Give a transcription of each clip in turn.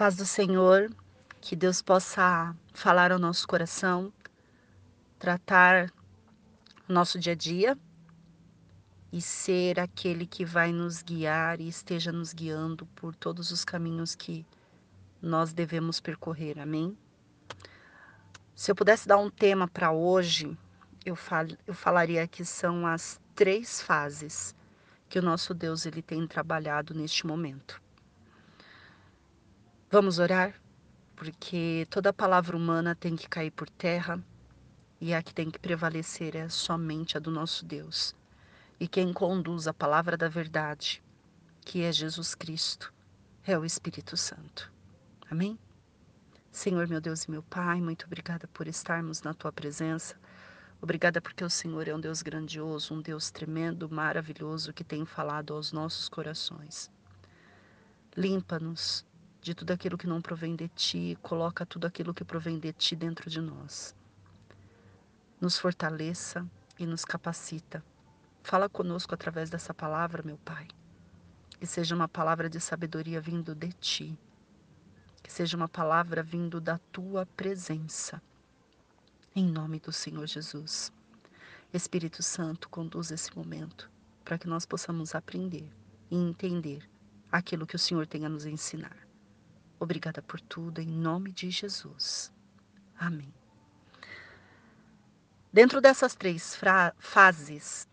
Paz do Senhor, que Deus possa falar ao nosso coração, tratar o nosso dia a dia e ser aquele que vai nos guiar e esteja nos guiando por todos os caminhos que nós devemos percorrer. Amém? Se eu pudesse dar um tema para hoje, eu, fal eu falaria que são as três fases que o nosso Deus ele tem trabalhado neste momento. Vamos orar? Porque toda palavra humana tem que cair por terra e a que tem que prevalecer é somente a do nosso Deus. E quem conduz a palavra da verdade, que é Jesus Cristo, é o Espírito Santo. Amém? Senhor, meu Deus e meu Pai, muito obrigada por estarmos na tua presença. Obrigada porque o Senhor é um Deus grandioso, um Deus tremendo, maravilhoso que tem falado aos nossos corações. Limpa-nos de tudo aquilo que não provém de ti, coloca tudo aquilo que provém de ti dentro de nós. Nos fortaleça e nos capacita. Fala conosco através dessa palavra, meu Pai. Que seja uma palavra de sabedoria vindo de ti. Que seja uma palavra vindo da tua presença. Em nome do Senhor Jesus. Espírito Santo, conduz esse momento para que nós possamos aprender e entender aquilo que o Senhor tem a nos ensinar. Obrigada por tudo, em nome de Jesus. Amém. Dentro dessas três fases,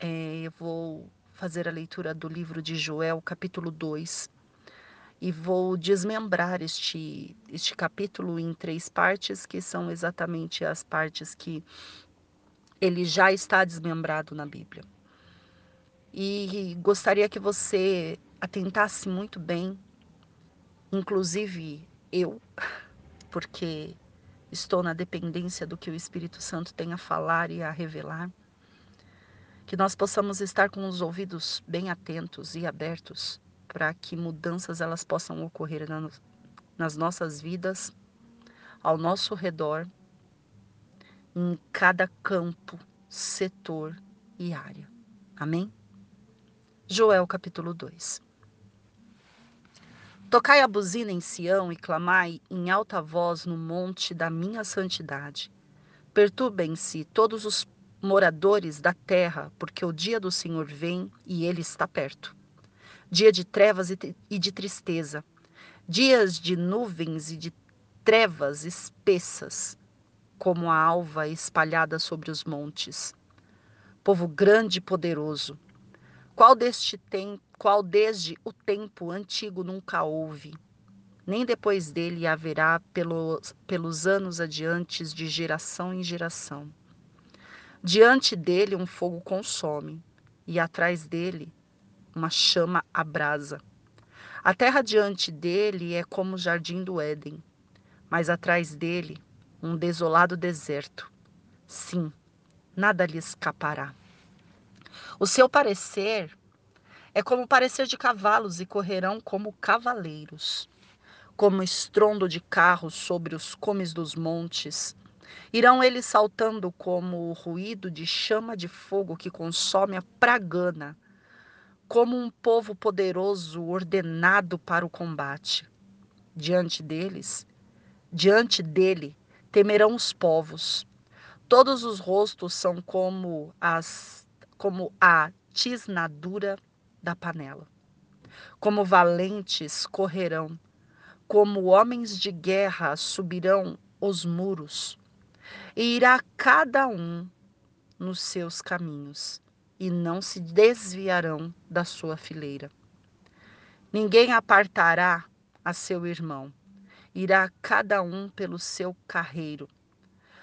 é, eu vou fazer a leitura do livro de Joel, capítulo 2, e vou desmembrar este, este capítulo em três partes, que são exatamente as partes que ele já está desmembrado na Bíblia. E gostaria que você atentasse muito bem inclusive eu, porque estou na dependência do que o Espírito Santo tem a falar e a revelar. Que nós possamos estar com os ouvidos bem atentos e abertos para que mudanças elas possam ocorrer nas nossas vidas, ao nosso redor, em cada campo, setor e área. Amém? Joel capítulo 2. Tocai a buzina em Sião e clamai em alta voz no monte da minha santidade. Perturbem-se todos os moradores da terra, porque o dia do Senhor vem e ele está perto. Dia de trevas e de tristeza, dias de nuvens e de trevas espessas, como a alva espalhada sobre os montes. Povo grande e poderoso, qual deste tem, qual desde o tempo antigo nunca houve, nem depois dele haverá pelos, pelos anos adiantes de geração em geração. Diante dele um fogo consome, e atrás dele uma chama abrasa. A terra diante dele é como o jardim do Éden, mas atrás dele um desolado deserto. Sim, nada lhe escapará. O seu parecer é como o parecer de cavalos e correrão como cavaleiros. Como estrondo de carros sobre os cumes dos montes. Irão eles saltando como o ruído de chama de fogo que consome a pragana, como um povo poderoso ordenado para o combate. Diante deles, diante dele, temerão os povos. Todos os rostos são como as como a tisnadura da panela. Como valentes correrão, como homens de guerra subirão os muros, e irá cada um nos seus caminhos, e não se desviarão da sua fileira. Ninguém apartará a seu irmão, irá cada um pelo seu carreiro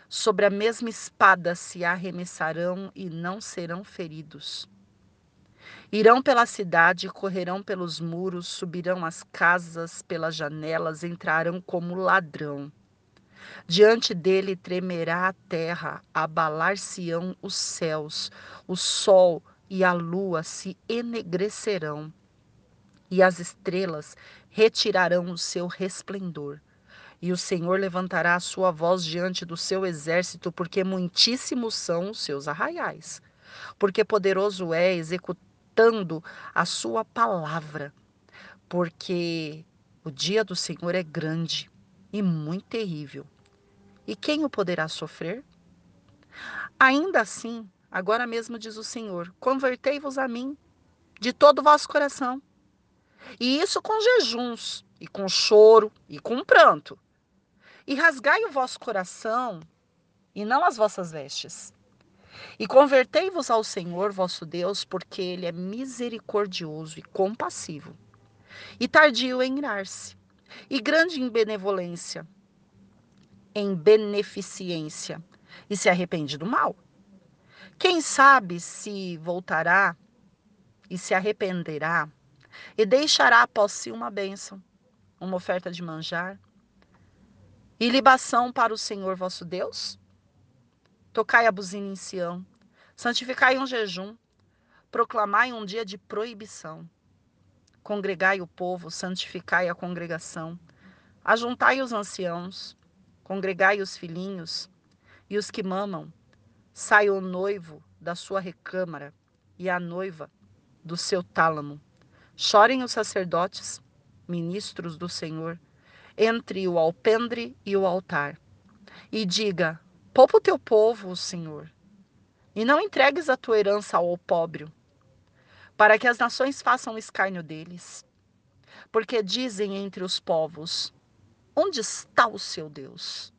Sobre a mesma espada se arremessarão e não serão feridos. Irão pela cidade, correrão pelos muros, subirão as casas pelas janelas, entrarão como ladrão. Diante dele tremerá a terra, abalar-se-ão os céus, o sol e a lua se enegrecerão, e as estrelas retirarão o seu resplendor. E o Senhor levantará a sua voz diante do seu exército, porque muitíssimos são os seus arraiais. Porque poderoso é executando a sua palavra. Porque O dia do Senhor é grande e muito terrível. E quem o poderá sofrer? Ainda assim, agora mesmo diz o Senhor: convertei-vos a mim de todo o vosso coração. E isso com jejuns, e com choro, e com pranto. E rasgai o vosso coração, e não as vossas vestes. E convertei-vos ao Senhor vosso Deus, porque ele é misericordioso e compassivo, e tardio em irar-se, e grande em benevolência, em beneficência, e se arrepende do mal. Quem sabe se voltará e se arrependerá e deixará após si uma bênção, uma oferta de manjar e libação para o Senhor vosso Deus? Tocai a buzina em Sião, santificai um jejum, proclamai um dia de proibição. Congregai o povo, santificai a congregação, ajuntai os anciãos, congregai os filhinhos e os que mamam. Sai o noivo da sua recâmara e a noiva do seu tálamo. Chorem os sacerdotes, ministros do Senhor, entre o alpendre e o altar. E diga: Poupa o teu povo, Senhor, e não entregues a tua herança ao opróbrio, para que as nações façam escárnio deles. Porque dizem entre os povos: Onde está o seu Deus?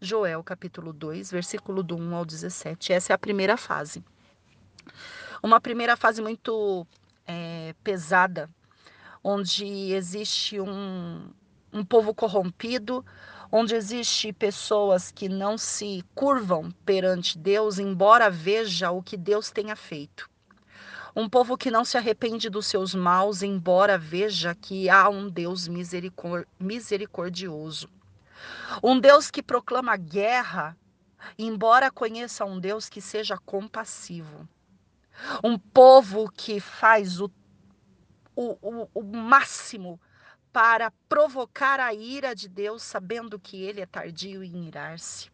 Joel capítulo 2, versículo do 1 ao 17. Essa é a primeira fase uma primeira fase muito é, pesada, onde existe um, um povo corrompido, onde existe pessoas que não se curvam perante Deus, embora veja o que Deus tenha feito. Um povo que não se arrepende dos seus maus, embora veja que há um Deus misericordioso. Um Deus que proclama guerra, embora conheça um Deus que seja compassivo. Um povo que faz o, o, o, o máximo para provocar a ira de Deus, sabendo que ele é tardio em irar-se.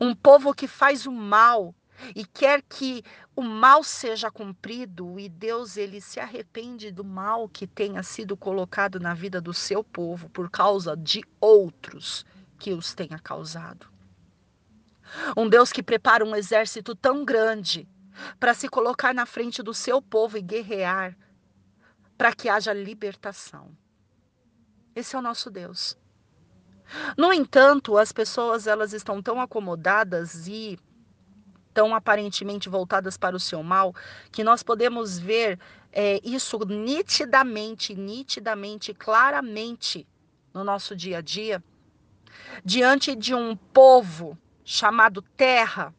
Um povo que faz o mal e quer que o mal seja cumprido e Deus ele se arrepende do mal que tenha sido colocado na vida do seu povo por causa de outros que os tenha causado. Um Deus que prepara um exército tão grande para se colocar na frente do seu povo e guerrear para que haja libertação. Esse é o nosso Deus. No entanto, as pessoas elas estão tão acomodadas e tão aparentemente voltadas para o seu mal que nós podemos ver é, isso nitidamente, nitidamente, claramente no nosso dia a dia, diante de um povo chamado terra,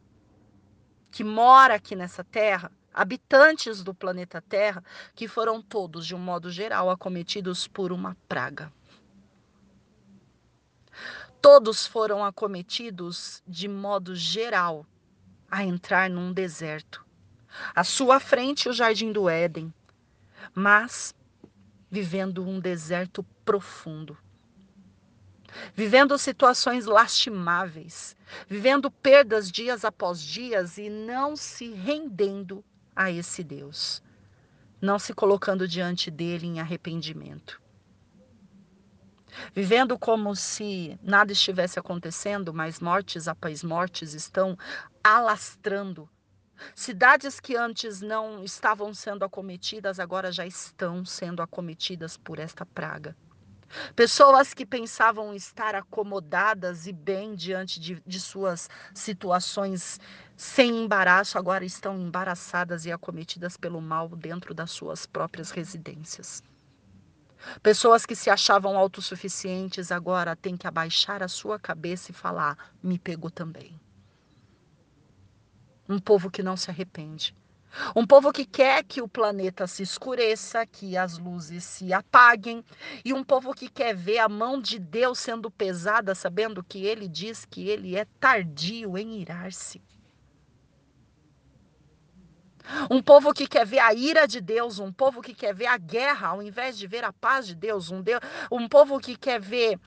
que mora aqui nessa terra, habitantes do planeta Terra, que foram todos, de um modo geral, acometidos por uma praga. Todos foram acometidos de modo geral a entrar num deserto. À sua frente, o jardim do Éden, mas vivendo um deserto profundo vivendo situações lastimáveis, vivendo perdas dias após dias e não se rendendo a esse Deus, não se colocando diante dele em arrependimento. Vivendo como se nada estivesse acontecendo, mas mortes após mortes estão alastrando. Cidades que antes não estavam sendo acometidas, agora já estão sendo acometidas por esta praga. Pessoas que pensavam estar acomodadas e bem diante de, de, suas situações sem embaraço, agora estão embaraçadas e acometidas pelo mal dentro das suas próprias residências. Pessoas que se achavam autossuficientes agora têm que abaixar a sua cabeça e falar: me pegou também. Um povo que não se arrepende um povo que quer que o planeta se escureça, que as luzes se apaguem, e um povo que quer ver a mão de Deus sendo pesada, sabendo que ele diz que ele é tardio em irar-se. Um povo que quer ver a ira de Deus, um povo que quer ver a guerra ao invés de ver a paz de Deus, um, Deus, um povo que quer ver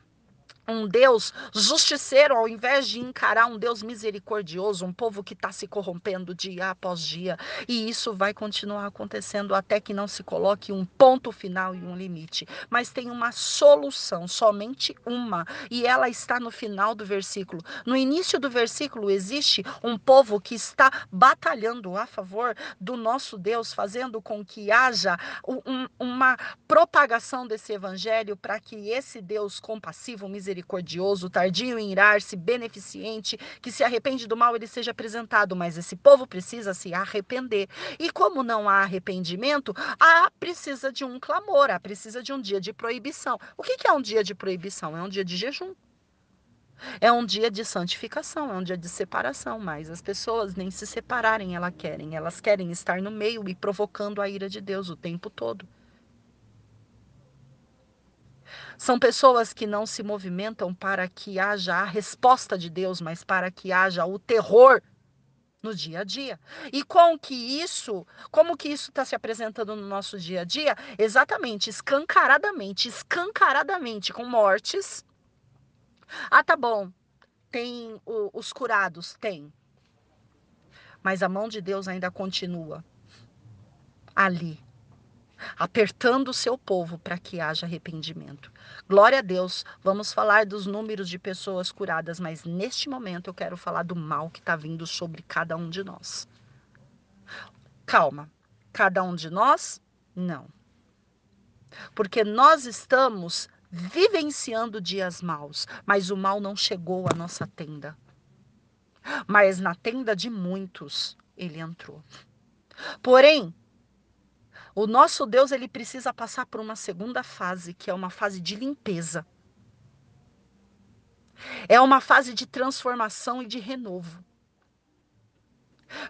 um Deus justiceiro, ao invés de encarar um Deus misericordioso, um povo que está se corrompendo dia após dia. E isso vai continuar acontecendo até que não se coloque um ponto final e um limite. Mas tem uma solução, somente uma, e ela está no final do versículo. No início do versículo existe um povo que está batalhando a favor do nosso Deus, fazendo com que haja um, uma propagação desse evangelho para que esse Deus compassivo, misericordioso, misericordioso, tardio em irar-se, beneficente, que se arrepende do mal, ele seja apresentado. Mas esse povo precisa se arrepender. E como não há arrependimento, há precisa de um clamor, há precisa de um dia de proibição. O que é um dia de proibição? É um dia de jejum. É um dia de santificação, é um dia de separação, mas as pessoas nem se separarem elas querem, elas querem estar no meio e provocando a ira de Deus o tempo todo. São pessoas que não se movimentam para que haja a resposta de Deus, mas para que haja o terror no dia a dia. E com que isso, como que isso está se apresentando no nosso dia a dia? Exatamente, escancaradamente, escancaradamente, com mortes. Ah, tá bom. Tem o, os curados, tem. Mas a mão de Deus ainda continua ali, apertando o seu povo para que haja arrependimento. Glória a Deus, vamos falar dos números de pessoas curadas, mas neste momento eu quero falar do mal que está vindo sobre cada um de nós. Calma, cada um de nós? Não. Porque nós estamos vivenciando dias maus, mas o mal não chegou à nossa tenda. Mas na tenda de muitos ele entrou. Porém, o nosso Deus ele precisa passar por uma segunda fase, que é uma fase de limpeza. É uma fase de transformação e de renovo.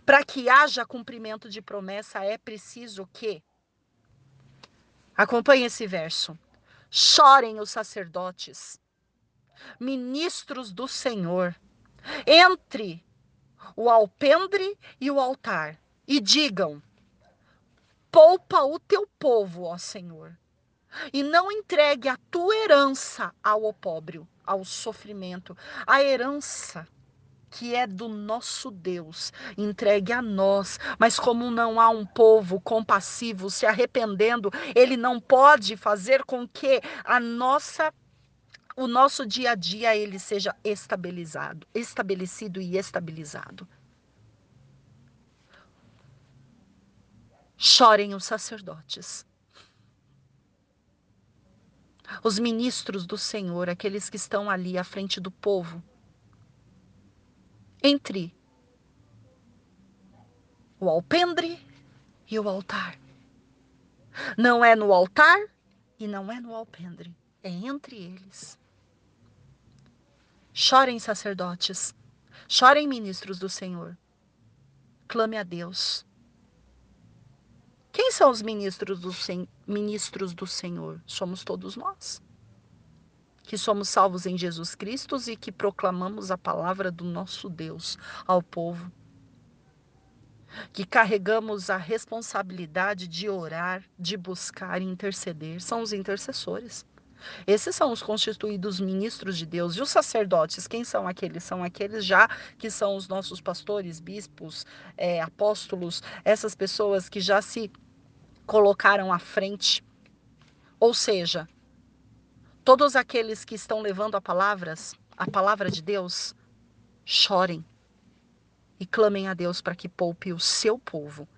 Para que haja cumprimento de promessa, é preciso que. Acompanhe esse verso. Chorem os sacerdotes, ministros do Senhor, entre o alpendre e o altar, e digam: Poupa o teu povo, ó Senhor, e não entregue a tua herança ao opróbrio, ao sofrimento. A herança que é do nosso Deus, entregue a nós. Mas como não há um povo compassivo se arrependendo, ele não pode fazer com que a nossa o nosso dia a dia ele seja estabilizado, estabelecido e estabilizado. Chorem os sacerdotes. Os ministros do Senhor, aqueles que estão ali à frente do povo. Entre o alpendre e o altar. Não é no altar e não é no alpendre, é entre eles. Chorem, sacerdotes, chorem, ministros do Senhor. Clame a Deus. Quem são os ministros do, ministros do Senhor? Somos todos nós. Que somos salvos em Jesus Cristo e que proclamamos a palavra do nosso Deus ao povo. Que carregamos a responsabilidade de orar, de buscar e interceder. São os intercessores. Esses são os constituídos ministros de Deus. E os sacerdotes, quem são aqueles? São aqueles já que são os nossos pastores, bispos, é, apóstolos, essas pessoas que já se colocaram à frente. Ou seja, todos aqueles que estão levando a palavras, a palavra de Deus, chorem e clamem a Deus para que poupe o seu povo.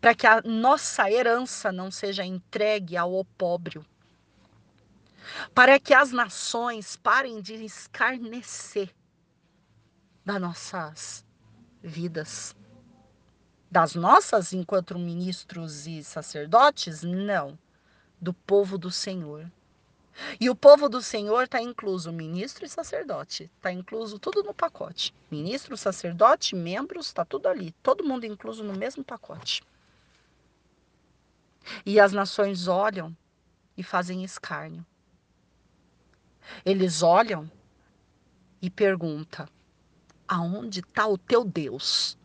Para que a nossa herança não seja entregue ao opróbrio. Para que as nações parem de escarnecer das nossas vidas das nossas enquanto ministros e sacerdotes? Não. Do povo do Senhor. E o povo do Senhor está incluso ministro e sacerdote. Está incluso tudo no pacote. Ministro, sacerdote, membros, está tudo ali. Todo mundo incluso no mesmo pacote. E as nações olham e fazem escárnio. Eles olham e perguntam: aonde está o teu Deus?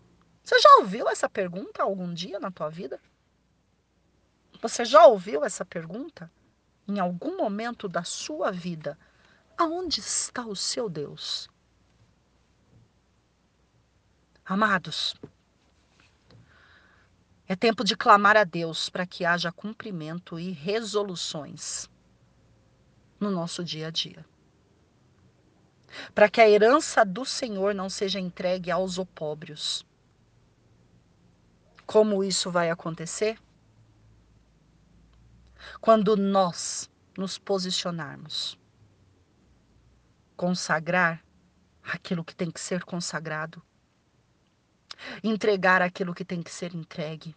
Você já ouviu essa pergunta algum dia na tua vida? Você já ouviu essa pergunta? em algum momento da sua vida, aonde está o seu Deus? Amados, é tempo de clamar a Deus para que haja cumprimento e resoluções no nosso dia a dia. Para que a herança do Senhor não seja entregue aos opóbrios. Como isso vai acontecer? Quando nós nos posicionarmos, consagrar aquilo que tem que ser consagrado, entregar aquilo que tem que ser entregue,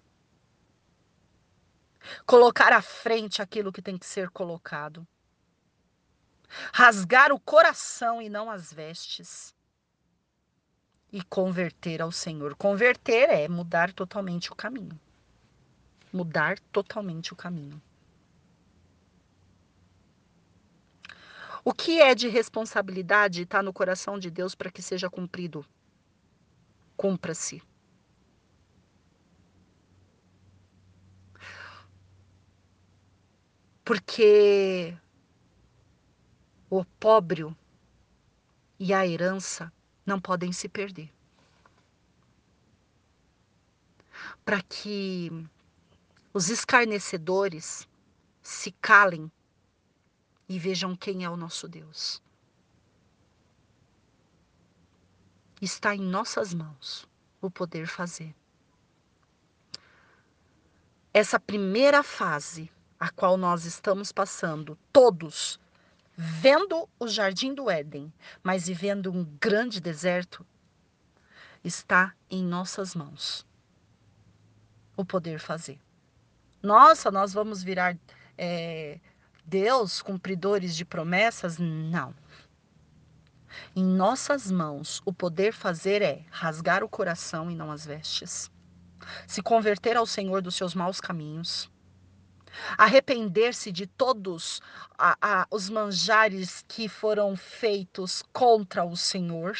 colocar à frente aquilo que tem que ser colocado, rasgar o coração e não as vestes, e converter ao Senhor. Converter é mudar totalmente o caminho. Mudar totalmente o caminho. O que é de responsabilidade está no coração de Deus para que seja cumprido. Cumpra-se. Porque o opróbrio e a herança não podem se perder. Para que os escarnecedores se calem e vejam quem é o nosso Deus. Está em nossas mãos o poder fazer. Essa primeira fase a qual nós estamos passando, todos, vendo o jardim do Éden, mas vivendo um grande deserto, está em nossas mãos o poder fazer. Nossa, nós vamos virar é, Deus, cumpridores de promessas? Não. Em nossas mãos, o poder fazer é rasgar o coração e não as vestes, se converter ao Senhor dos seus maus caminhos, arrepender-se de todos a, a, os manjares que foram feitos contra o Senhor,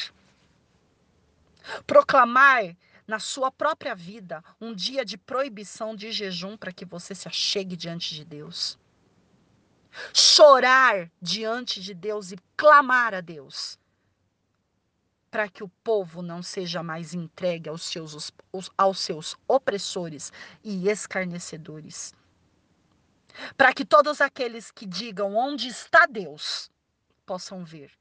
proclamar na sua própria vida um dia de proibição de jejum para que você se achegue diante de Deus chorar diante de Deus e clamar a Deus para que o povo não seja mais entregue aos seus, aos seus opressores e escarnecedores. Para que todos aqueles que digam onde está Deus possam ver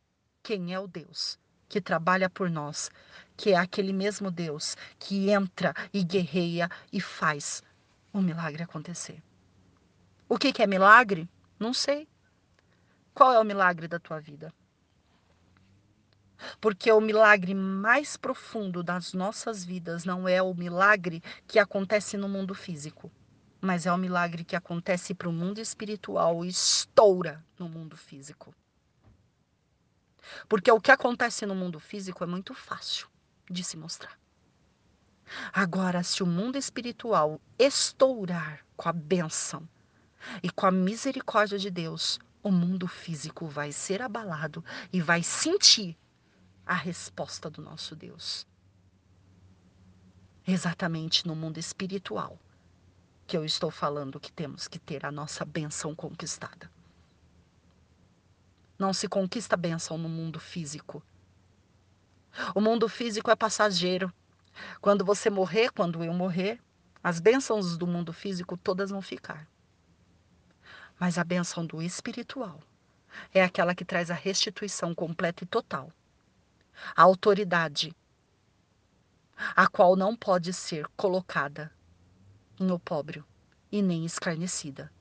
quem é o Deus que trabalha por nós, que é aquele mesmo Deus que entra e guerreia e faz o milagre acontecer. O que, que é milagre? Não sei. Qual é o milagre da tua vida? Porque o milagre mais profundo das nossas vidas não é o milagre que acontece no mundo físico, mas é o milagre que acontece para o mundo espiritual e estoura no mundo físico. Porque o que acontece no mundo físico é muito fácil de se mostrar. Agora, se o mundo espiritual estourar com a benção, e com a misericórdia de Deus, o mundo físico vai ser abalado e vai sentir a resposta do nosso Deus. Exatamente no mundo espiritual que eu estou falando que temos que ter a nossa benção conquistada. Não se conquista benção no mundo físico. O mundo físico é passageiro. Quando você morrer, quando eu morrer, as bênçãos do mundo físico todas vão ficar. Mas a benção do espiritual é aquela que traz a restituição completa e total. A autoridade, a qual não pode ser colocada em opróbrio e nem escarnecida.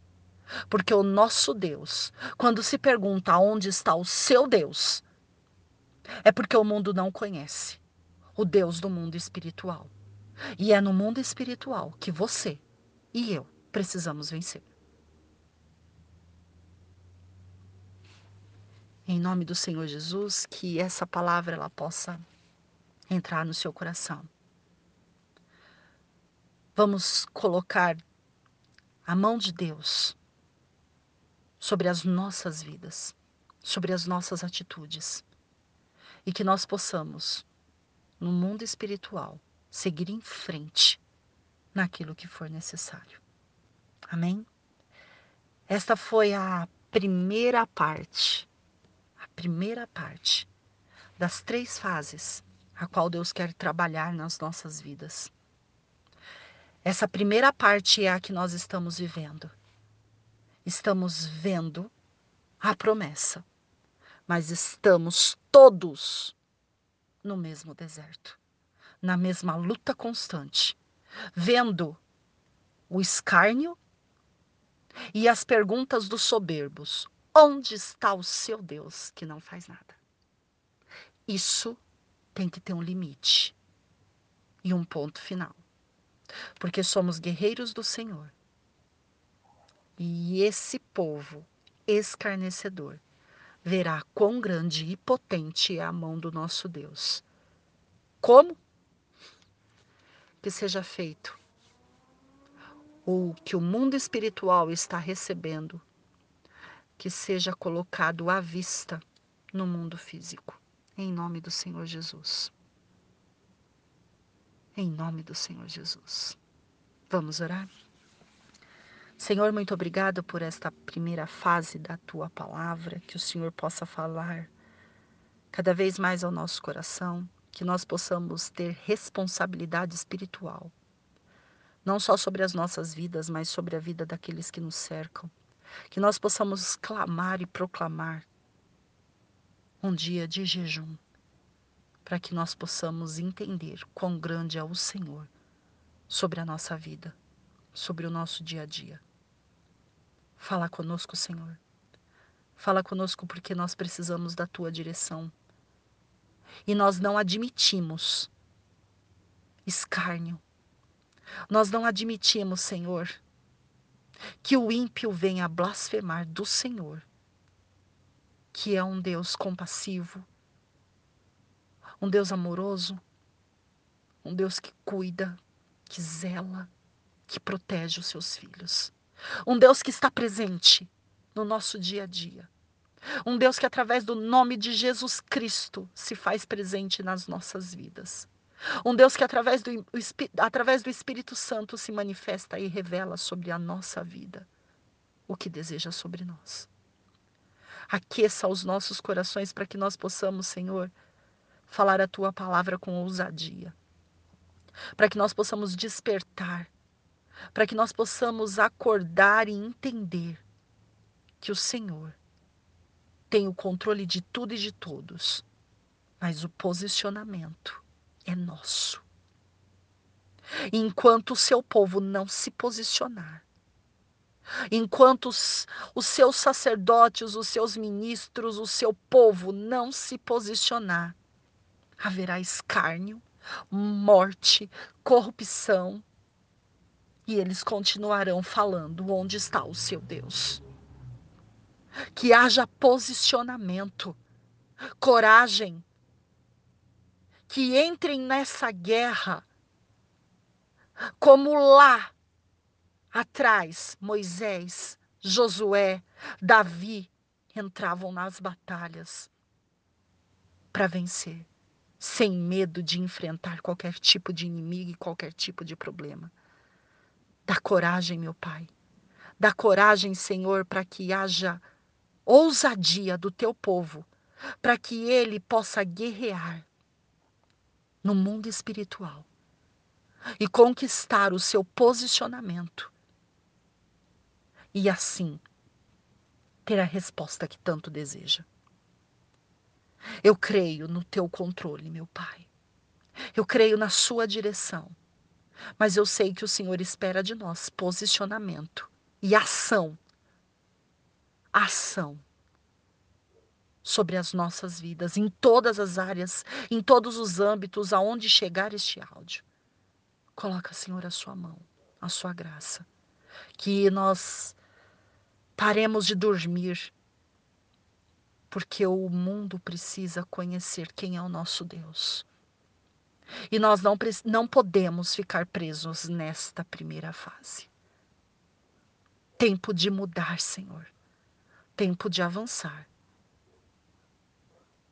Porque o nosso Deus, quando se pergunta onde está o seu Deus, é porque o mundo não conhece o Deus do mundo espiritual. E é no mundo espiritual que você e eu precisamos vencer. Em nome do Senhor Jesus, que essa palavra ela possa entrar no seu coração. Vamos colocar a mão de Deus sobre as nossas vidas, sobre as nossas atitudes. E que nós possamos, no mundo espiritual, seguir em frente naquilo que for necessário. Amém? Esta foi a primeira parte, a primeira parte das três fases a qual Deus quer trabalhar nas nossas vidas. Essa primeira parte é a que nós estamos vivendo. Estamos vendo a promessa, mas estamos todos no mesmo deserto, na mesma luta constante, vendo o escárnio e as perguntas dos soberbos: onde está o seu Deus que não faz nada? Isso tem que ter um limite e um ponto final. Porque somos guerreiros do Senhor. E esse povo escarnecedor verá quão grande e potente é a mão do nosso Deus. Como? Que seja feito o que o mundo espiritual está recebendo, que seja colocado à vista no mundo físico. Em nome do Senhor Jesus. Em nome do Senhor Jesus. Vamos orar? Senhor, muito obrigado por esta primeira fase da tua palavra, que o Senhor possa falar cada vez mais ao nosso coração, que nós possamos ter responsabilidade espiritual, não só sobre as nossas vidas, mas sobre a vida daqueles que nos cercam, que nós possamos clamar e proclamar um dia de jejum, para que nós possamos entender quão grande é o Senhor sobre a nossa vida, sobre o nosso dia a dia. Fala conosco, Senhor. Fala conosco porque nós precisamos da tua direção. E nós não admitimos escárnio. Nós não admitimos, Senhor, que o ímpio venha blasfemar do Senhor que é um Deus compassivo, um Deus amoroso, um Deus que cuida, que zela, que protege os seus filhos. Um Deus que está presente no nosso dia a dia. Um Deus que, através do nome de Jesus Cristo, se faz presente nas nossas vidas. Um Deus que, através do, através do Espírito Santo, se manifesta e revela sobre a nossa vida o que deseja sobre nós. Aqueça os nossos corações para que nós possamos, Senhor, falar a tua palavra com ousadia. Para que nós possamos despertar. Para que nós possamos acordar e entender que o Senhor tem o controle de tudo e de todos, mas o posicionamento é nosso. Enquanto o seu povo não se posicionar, Enquanto os, os seus sacerdotes, os seus ministros, o seu povo não se posicionar, haverá escárnio, morte, corrupção, e eles continuarão falando onde está o seu Deus. Que haja posicionamento, coragem, que entrem nessa guerra como lá Atrás, Moisés, Josué, Davi entravam nas batalhas para vencer, sem medo de enfrentar qualquer tipo de inimigo e qualquer tipo de problema. Dá coragem, meu Pai. Dá coragem, Senhor, para que haja ousadia do teu povo, para que ele possa guerrear no mundo espiritual e conquistar o seu posicionamento e assim ter a resposta que tanto deseja. Eu creio no teu controle, meu Pai. Eu creio na sua direção. Mas eu sei que o Senhor espera de nós posicionamento e ação. Ação sobre as nossas vidas, em todas as áreas, em todos os âmbitos aonde chegar este áudio. Coloca, Senhor, a sua mão, a sua graça. Que nós Paremos de dormir, porque o mundo precisa conhecer quem é o nosso Deus. E nós não, não podemos ficar presos nesta primeira fase. Tempo de mudar, Senhor. Tempo de avançar.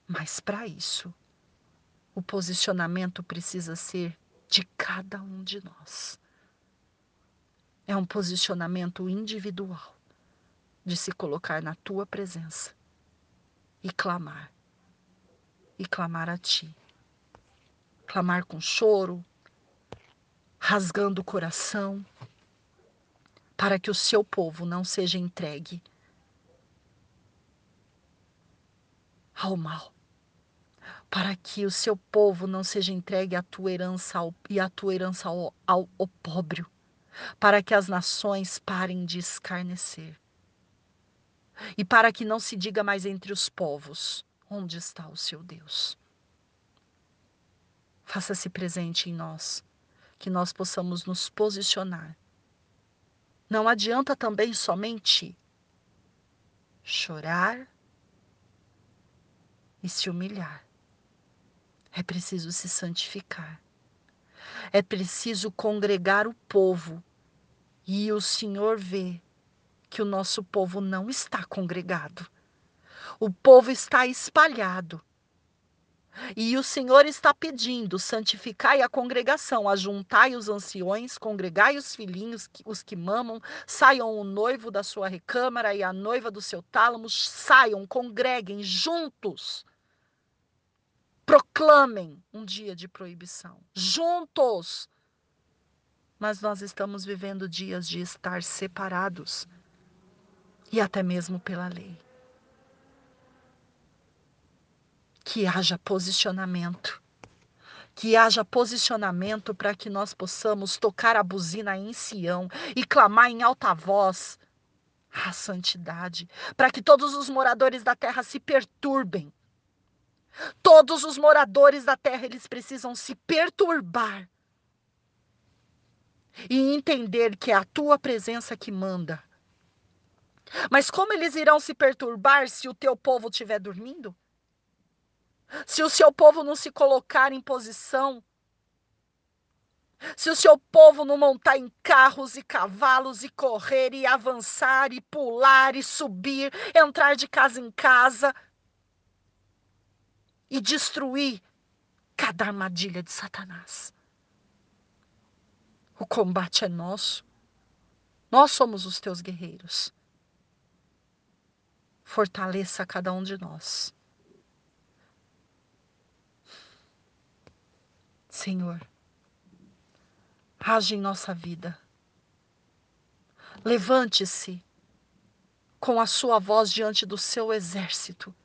Mas para isso, o posicionamento precisa ser de cada um de nós. É um posicionamento individual de se colocar na tua presença e clamar, e clamar a ti. Clamar com choro, rasgando o coração, para que o seu povo não seja entregue ao mal, para que o seu povo não seja entregue à tua herança ao, e à tua herança ao, ao opróbrio, para que as nações parem de escarnecer e para que não se diga mais entre os povos: onde está o seu Deus? Faça-se presente em nós, que nós possamos nos posicionar. Não adianta também somente chorar e se humilhar. É preciso se santificar. É preciso congregar o povo. E o Senhor vê que o nosso povo não está congregado. O povo está espalhado. E o Senhor está pedindo: santificai a congregação, ajuntai os anciões, congregai os filhinhos, os que mamam, saiam o noivo da sua recâmara e a noiva do seu tálamo, saiam, congreguem juntos. Proclamem um dia de proibição, juntos. Mas nós estamos vivendo dias de estar separados e até mesmo pela lei. Que haja posicionamento. Que haja posicionamento para que nós possamos tocar a buzina em Sião e clamar em alta voz a santidade, para que todos os moradores da terra se perturbem. Todos os moradores da terra eles precisam se perturbar e entender que é a tua presença que manda mas como eles irão se perturbar se o teu povo estiver dormindo? Se o seu povo não se colocar em posição? Se o seu povo não montar em carros e cavalos e correr e avançar e pular e subir, entrar de casa em casa e destruir cada armadilha de Satanás? O combate é nosso. Nós somos os teus guerreiros fortaleça cada um de nós. Senhor, age em nossa vida. Levante-se com a sua voz diante do seu exército.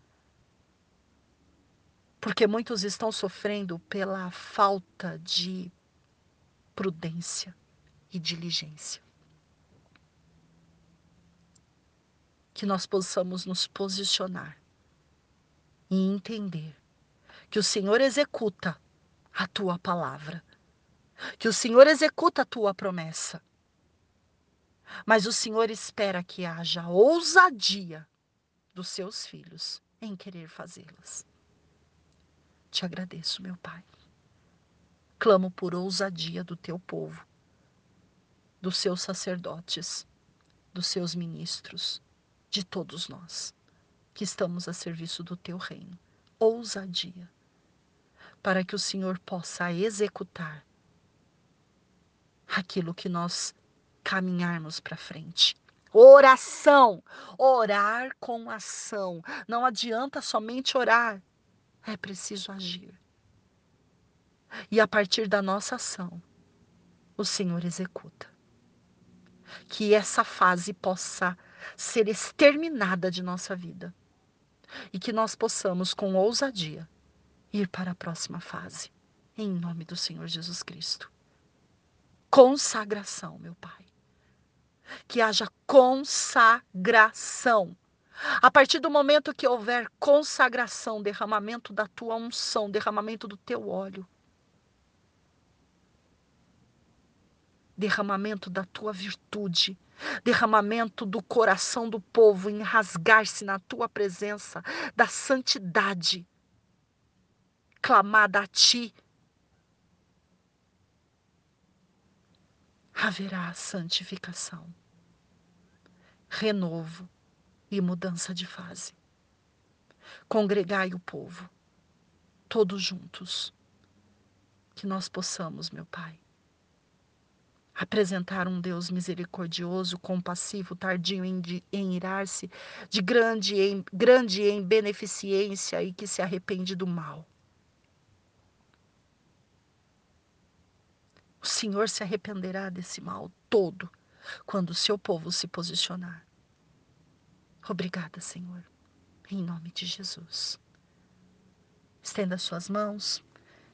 Porque muitos estão sofrendo pela falta de prudência e diligência. Que nós possamos nos posicionar e entender que o Senhor executa a tua palavra, que o Senhor executa a tua promessa. Mas o Senhor espera que haja ousadia dos seus filhos em querer fazê-las. Te agradeço, meu Pai. Clamo por ousadia do teu povo, dos seus sacerdotes, dos seus ministros, de todos nós que estamos a serviço do teu reino. Ousadia, para que o Senhor possa executar aquilo que nós caminharmos para frente. Oração, orar com ação. Não adianta somente orar, é preciso agir. E a partir da nossa ação, o Senhor executa. Que essa fase possa ser exterminada de nossa vida. E que nós possamos, com ousadia, ir para a próxima fase. Em nome do Senhor Jesus Cristo. Consagração, meu Pai. Que haja consagração. A partir do momento que houver consagração, derramamento da tua unção, derramamento do teu óleo, derramamento da tua virtude, derramamento do coração do povo em rasgar-se na tua presença, da santidade clamada a ti. Haverá santificação, renovo e mudança de fase. Congregai o povo, todos juntos, que nós possamos, meu Pai, apresentar um Deus misericordioso, compassivo, tardio em, em irar-se, de grande em, grande em beneficência e que se arrepende do mal. O Senhor se arrependerá desse mal todo quando o seu povo se posicionar. Obrigada, Senhor, em nome de Jesus. Estenda suas mãos.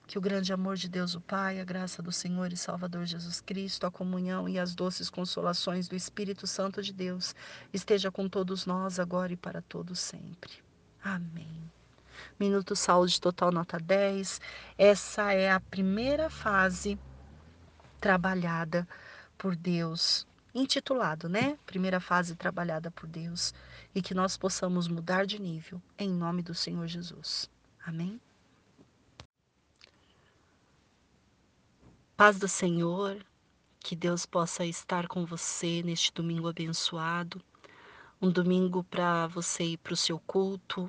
Que o grande amor de Deus, o Pai, a graça do Senhor e Salvador Jesus Cristo, a comunhão e as doces consolações do Espírito Santo de Deus esteja com todos nós agora e para todos sempre. Amém. Minuto Saúde Total Nota 10. Essa é a primeira fase trabalhada por Deus, intitulado, né? Primeira fase trabalhada por Deus e que nós possamos mudar de nível em nome do Senhor Jesus. Amém. Paz do Senhor, que Deus possa estar com você neste domingo abençoado. Um domingo para você ir para o seu culto,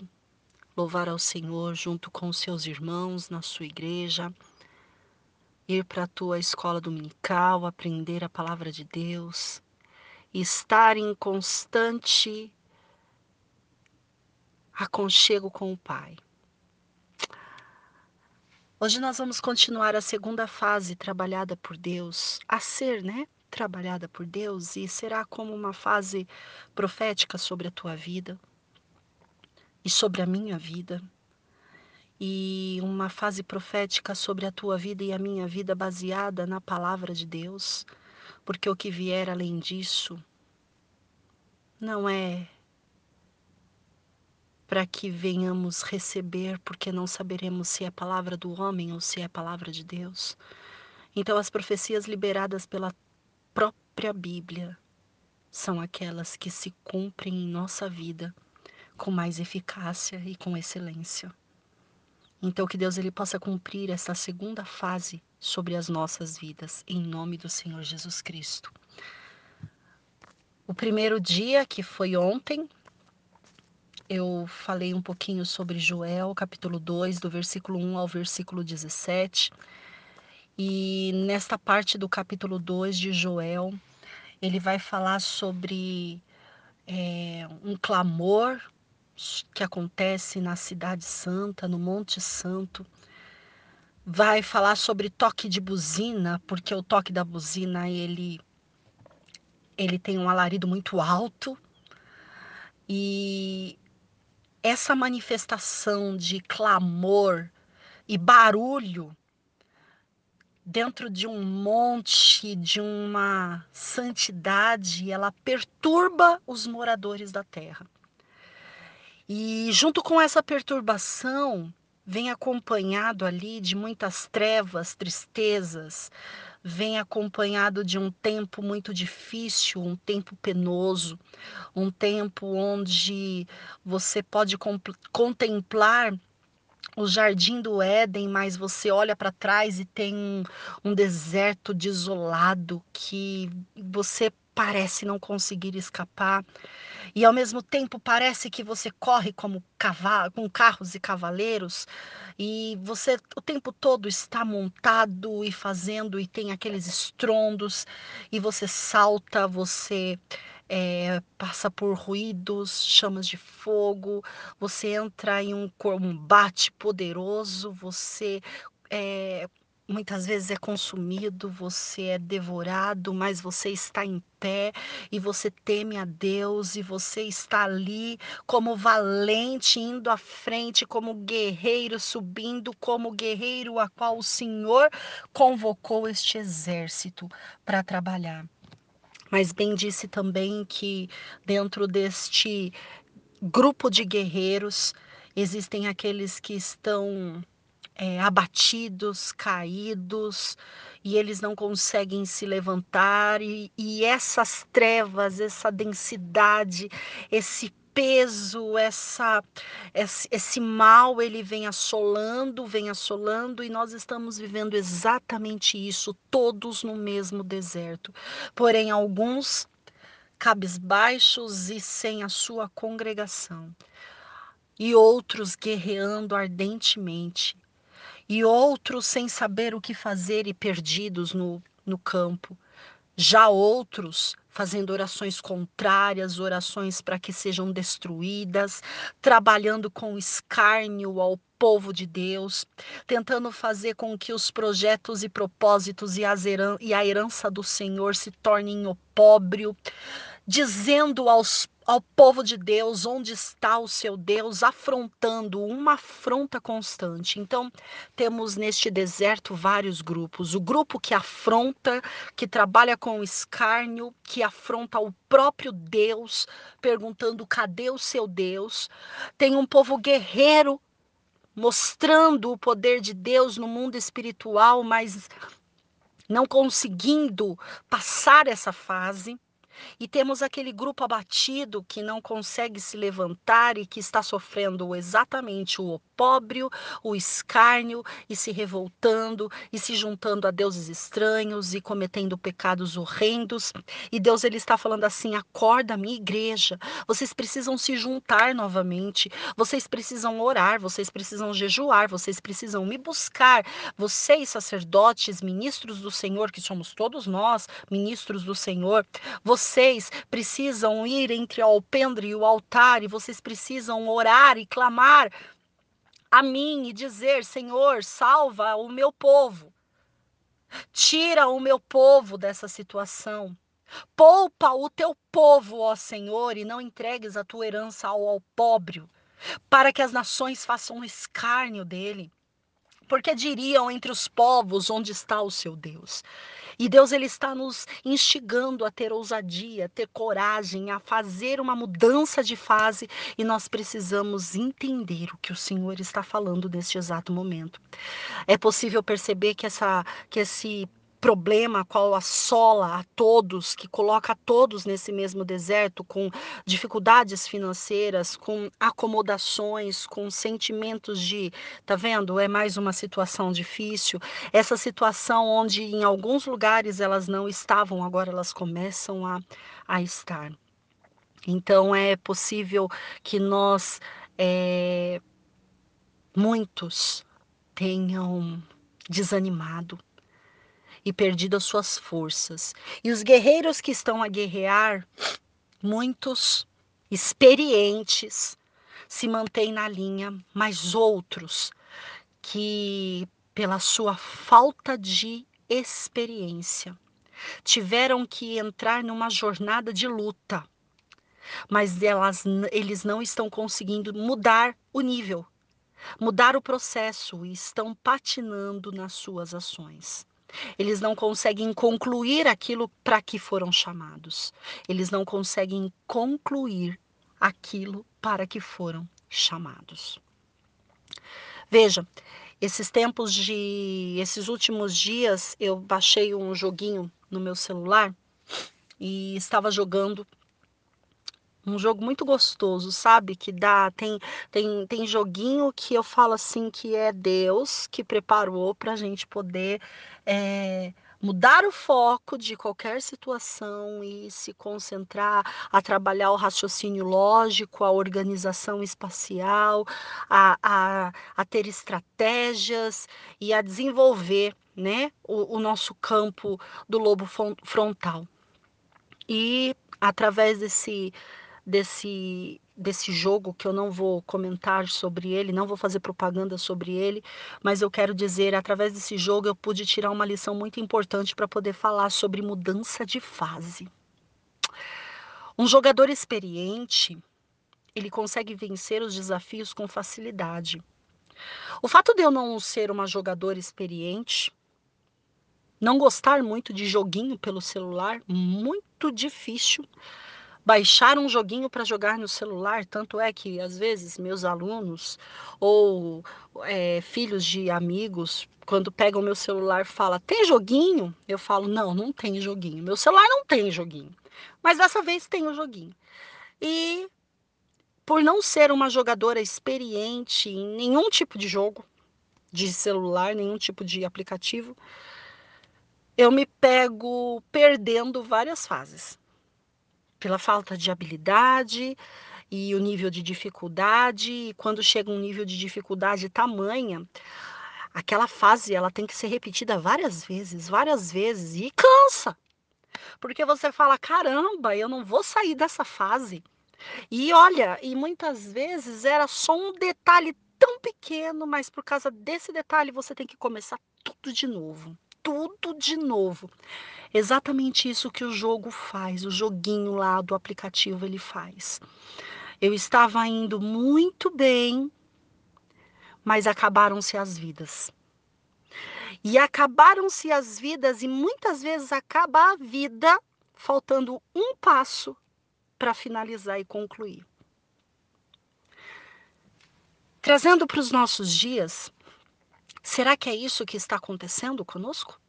louvar ao Senhor junto com os seus irmãos na sua igreja, ir para a tua escola dominical, aprender a palavra de Deus, estar em constante aconchego com o Pai. Hoje nós vamos continuar a segunda fase trabalhada por Deus, a ser, né? Trabalhada por Deus e será como uma fase profética sobre a tua vida e sobre a minha vida. E uma fase profética sobre a tua vida e a minha vida baseada na palavra de Deus, porque o que vier além disso não é para que venhamos receber, porque não saberemos se é palavra do homem ou se é palavra de Deus. Então, as profecias liberadas pela própria Bíblia são aquelas que se cumprem em nossa vida com mais eficácia e com excelência. Então, que Deus ele possa cumprir essa segunda fase sobre as nossas vidas, em nome do Senhor Jesus Cristo. O primeiro dia, que foi ontem, eu falei um pouquinho sobre Joel, capítulo 2, do versículo 1 ao versículo 17. E nesta parte do capítulo 2 de Joel, ele vai falar sobre é, um clamor que acontece na Cidade Santa, no Monte Santo. Vai falar sobre toque de buzina, porque o toque da buzina ele, ele tem um alarido muito alto. E essa manifestação de clamor e barulho dentro de um monte, de uma santidade, ela perturba os moradores da terra. E junto com essa perturbação, vem acompanhado ali de muitas trevas, tristezas, vem acompanhado de um tempo muito difícil, um tempo penoso, um tempo onde você pode contemplar o jardim do Éden, mas você olha para trás e tem um, deserto desolado que você parece não conseguir escapar. E ao mesmo tempo parece que você corre como cavalo, com carros e cavaleiros, e você o tempo todo está montado e fazendo e tem aqueles estrondos e você salta, você é, passa por ruídos, chamas de fogo, você entra em um combate poderoso, você é, muitas vezes é consumido, você é devorado, mas você está em pé e você teme a Deus e você está ali como valente indo à frente, como guerreiro subindo, como guerreiro a qual o Senhor convocou este exército para trabalhar. Mas bem disse também que dentro deste grupo de guerreiros existem aqueles que estão é, abatidos, caídos, e eles não conseguem se levantar, e, e essas trevas, essa densidade, esse peso, essa, esse, esse, mal, ele vem assolando, vem assolando, e nós estamos vivendo exatamente isso, todos no mesmo deserto. Porém, alguns cabisbaixos e sem a sua congregação, e outros guerreando ardentemente, e outros sem saber o que fazer e perdidos no, no campo. Já outros fazendo orações contrárias, orações para que sejam destruídas, trabalhando com escárnio ao povo de Deus, tentando fazer com que os projetos e propósitos e a herança do Senhor se tornem opróbrio, dizendo aos ao povo de Deus onde está o seu Deus, afrontando uma afronta constante. Então, temos neste deserto vários grupos. O grupo que afronta, que trabalha com escárnio, que afronta o próprio Deus, perguntando cadê o seu Deus. Tem um povo guerreiro mostrando o poder de Deus no mundo espiritual, mas não conseguindo passar essa fase. E temos aquele grupo abatido que não consegue se levantar e que está sofrendo exatamente o opróbrio, o escárnio e se revoltando e se juntando a deuses estranhos e cometendo pecados horrendos. E Deus ele está falando assim: "Acorda, minha igreja. Vocês precisam se juntar novamente. Vocês precisam orar, vocês precisam jejuar, vocês precisam me buscar. Vocês sacerdotes, ministros do Senhor, que somos todos nós, ministros do Senhor, vocês precisam ir entre o alpendre e o altar e vocês precisam orar e clamar a mim e dizer: Senhor, salva o meu povo. Tira o meu povo dessa situação. Poupa o teu povo, ó Senhor, e não entregues a tua herança ao, ao pobre, para que as nações façam escárnio dele. Porque diriam entre os povos onde está o seu Deus. E Deus ele está nos instigando a ter ousadia, a ter coragem, a fazer uma mudança de fase e nós precisamos entender o que o Senhor está falando neste exato momento. É possível perceber que essa que esse problema qual assola a todos, que coloca a todos nesse mesmo deserto, com dificuldades financeiras, com acomodações, com sentimentos de, tá vendo? É mais uma situação difícil. Essa situação onde em alguns lugares elas não estavam, agora elas começam a, a estar. Então é possível que nós, é, muitos, tenham desanimado e perdido as suas forças. E os guerreiros que estão a guerrear, muitos experientes, se mantêm na linha, mas outros que, pela sua falta de experiência, tiveram que entrar numa jornada de luta, mas elas, eles não estão conseguindo mudar o nível, mudar o processo e estão patinando nas suas ações. Eles não conseguem concluir aquilo para que foram chamados. Eles não conseguem concluir aquilo para que foram chamados. Veja, esses tempos de esses últimos dias eu baixei um joguinho no meu celular e estava jogando um jogo muito gostoso, sabe? Que dá, tem, tem, tem joguinho que eu falo assim que é Deus que preparou para a gente poder é, mudar o foco de qualquer situação e se concentrar a trabalhar o raciocínio lógico, a organização espacial, a, a, a ter estratégias e a desenvolver né, o, o nosso campo do lobo frontal. E através desse desse desse jogo que eu não vou comentar sobre ele, não vou fazer propaganda sobre ele, mas eu quero dizer, através desse jogo eu pude tirar uma lição muito importante para poder falar sobre mudança de fase. Um jogador experiente, ele consegue vencer os desafios com facilidade. O fato de eu não ser uma jogadora experiente, não gostar muito de joguinho pelo celular, muito difícil baixar um joguinho para jogar no celular. Tanto é que, às vezes, meus alunos ou é, filhos de amigos, quando pegam meu celular, fala tem joguinho? Eu falo, não, não tem joguinho. Meu celular não tem joguinho. Mas dessa vez tem o joguinho. E por não ser uma jogadora experiente em nenhum tipo de jogo, de celular, nenhum tipo de aplicativo, eu me pego perdendo várias fases pela falta de habilidade e o nível de dificuldade. E quando chega um nível de dificuldade tamanha, aquela fase ela tem que ser repetida várias vezes, várias vezes e cansa. Porque você fala: "Caramba, eu não vou sair dessa fase". E olha, e muitas vezes era só um detalhe tão pequeno, mas por causa desse detalhe você tem que começar tudo de novo, tudo de novo. Exatamente isso que o jogo faz, o joguinho lá do aplicativo ele faz. Eu estava indo muito bem, mas acabaram-se as vidas. E acabaram-se as vidas, e muitas vezes acaba a vida faltando um passo para finalizar e concluir. Trazendo para os nossos dias, será que é isso que está acontecendo conosco?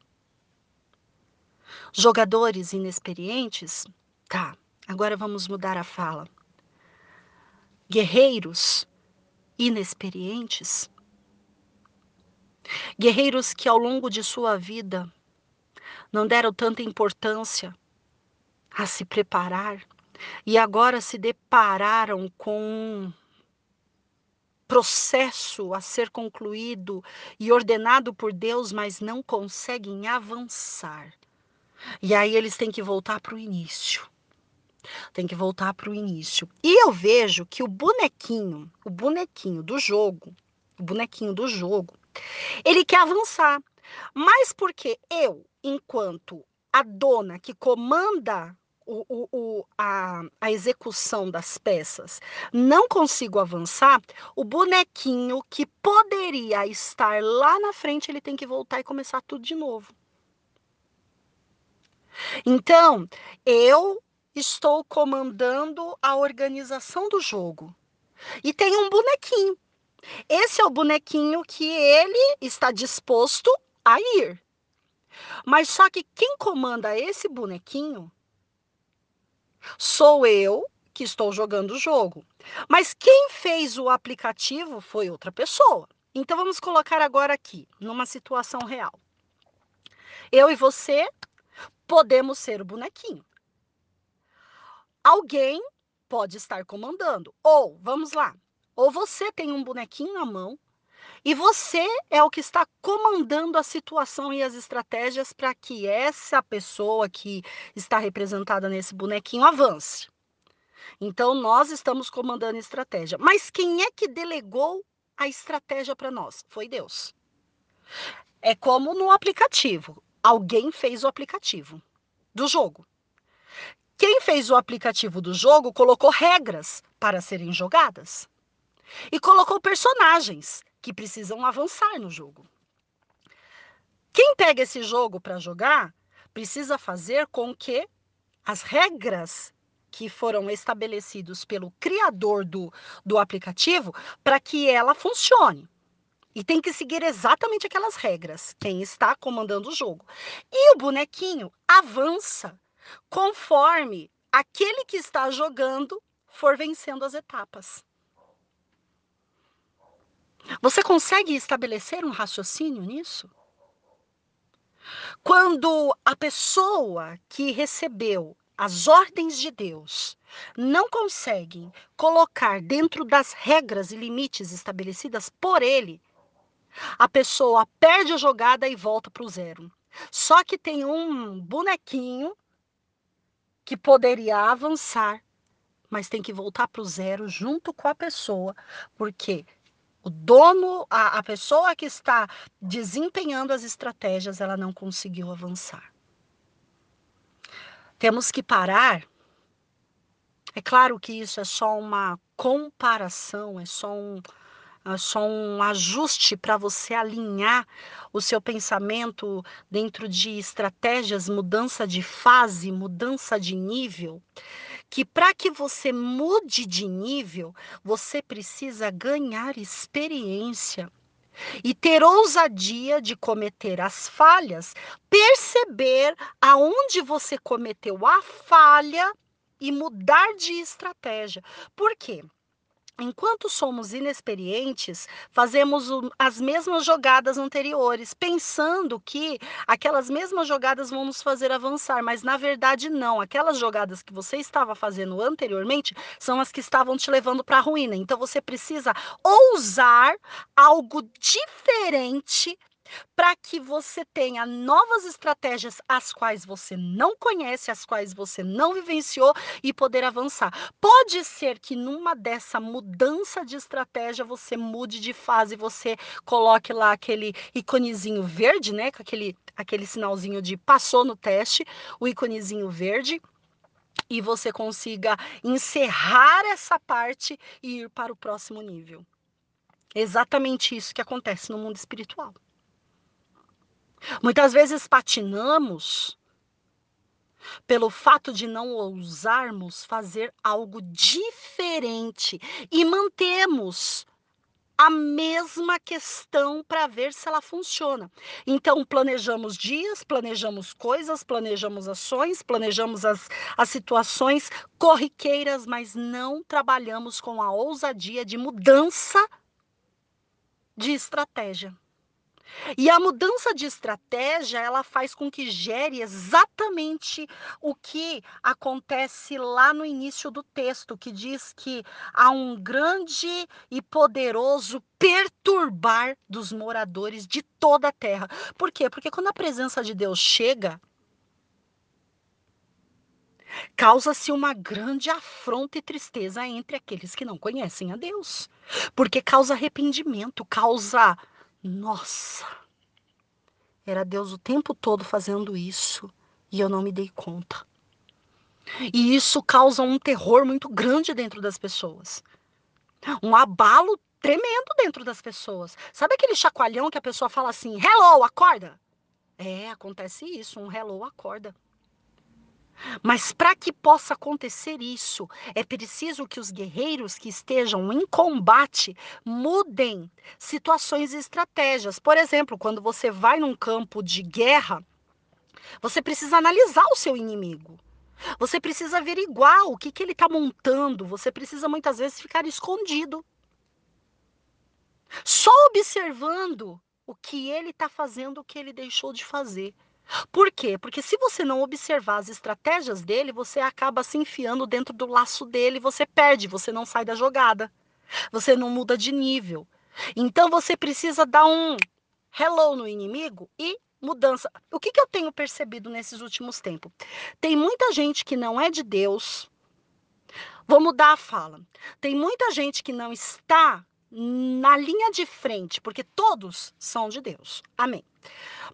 Jogadores inexperientes? Tá, agora vamos mudar a fala. Guerreiros inexperientes? Guerreiros que ao longo de sua vida não deram tanta importância a se preparar e agora se depararam com processo a ser concluído e ordenado por Deus, mas não conseguem avançar. E aí eles têm que voltar para o início. Tem que voltar para o início. E eu vejo que o bonequinho, o bonequinho do jogo, o bonequinho do jogo, ele quer avançar. Mas porque eu, enquanto a dona que comanda o, o, o, a, a, execução das peças, não consigo avançar, o bonequinho que poderia estar lá na frente, ele tem que voltar e começar tudo de novo. Então, eu estou comandando a organização do jogo. E tem um bonequinho. Esse é o bonequinho que ele está disposto a ir. Mas só que quem comanda esse bonequinho sou eu que estou jogando o jogo. Mas quem fez o aplicativo foi outra pessoa. Então vamos colocar agora aqui, numa situação real. Eu e você podemos ser o bonequinho. Alguém pode estar comandando. Ou, vamos lá, ou você tem um bonequinho na mão e você é o que está comandando a situação e as estratégias para que essa pessoa que está representada nesse bonequinho avance. Então, nós estamos comandando a estratégia. Mas quem é que delegou a estratégia para nós? Foi Deus. É como no aplicativo. Alguém fez o aplicativo do jogo. Quem fez o aplicativo do jogo colocou regras para serem jogadas e colocou personagens que precisam avançar no jogo. Quem pega esse jogo para jogar precisa fazer com que as regras que foram estabelecidos pelo criador do, do aplicativo para que ela funcione. E tem que seguir exatamente aquelas regras, quem está comandando o jogo. E o bonequinho avança conforme aquele que está jogando for vencendo as etapas. Você consegue estabelecer um raciocínio nisso? Quando a pessoa que recebeu as ordens de Deus não consegue colocar dentro das regras e limites estabelecidas por ele, a pessoa perde a jogada e volta para o zero. Só que tem um bonequinho que poderia avançar, mas tem que voltar para o zero junto com a pessoa, porque o dono, a, a pessoa que está desempenhando as estratégias, ela não conseguiu avançar. Temos que parar. É claro que isso é só uma comparação, é só um, só um ajuste para você alinhar o seu pensamento dentro de estratégias, mudança de fase, mudança de nível que para que você mude de nível, você precisa ganhar experiência e ter ousadia de cometer as falhas, perceber aonde você cometeu a falha e mudar de estratégia. Por quê? Enquanto somos inexperientes, fazemos as mesmas jogadas anteriores, pensando que aquelas mesmas jogadas vão nos fazer avançar, mas na verdade não. Aquelas jogadas que você estava fazendo anteriormente são as que estavam te levando para a ruína. Então você precisa ousar algo diferente para que você tenha novas estratégias as quais você não conhece, as quais você não vivenciou e poder avançar. Pode ser que numa dessa mudança de estratégia você mude de fase, você coloque lá aquele iconezinho verde, né, com aquele aquele sinalzinho de passou no teste, o iconezinho verde e você consiga encerrar essa parte e ir para o próximo nível. Exatamente isso que acontece no mundo espiritual. Muitas vezes patinamos pelo fato de não ousarmos fazer algo diferente e mantemos a mesma questão para ver se ela funciona. Então, planejamos dias, planejamos coisas, planejamos ações, planejamos as, as situações corriqueiras, mas não trabalhamos com a ousadia de mudança de estratégia. E a mudança de estratégia, ela faz com que gere exatamente o que acontece lá no início do texto, que diz que há um grande e poderoso perturbar dos moradores de toda a terra. Por quê? Porque quando a presença de Deus chega, causa-se uma grande afronta e tristeza entre aqueles que não conhecem a Deus. Porque causa arrependimento, causa nossa, era Deus o tempo todo fazendo isso e eu não me dei conta. E isso causa um terror muito grande dentro das pessoas. Um abalo tremendo dentro das pessoas. Sabe aquele chacoalhão que a pessoa fala assim: hello, acorda? É, acontece isso, um hello, acorda. Mas para que possa acontecer isso, é preciso que os guerreiros que estejam em combate mudem situações e estratégias. Por exemplo, quando você vai num campo de guerra, você precisa analisar o seu inimigo. Você precisa averiguar o que, que ele está montando. Você precisa muitas vezes ficar escondido. Só observando o que ele está fazendo, o que ele deixou de fazer. Por quê? Porque se você não observar as estratégias dele, você acaba se enfiando dentro do laço dele, você perde, você não sai da jogada. Você não muda de nível. Então você precisa dar um hello no inimigo e mudança. O que, que eu tenho percebido nesses últimos tempos? Tem muita gente que não é de Deus. Vou mudar a fala. Tem muita gente que não está na linha de frente, porque todos são de Deus. Amém.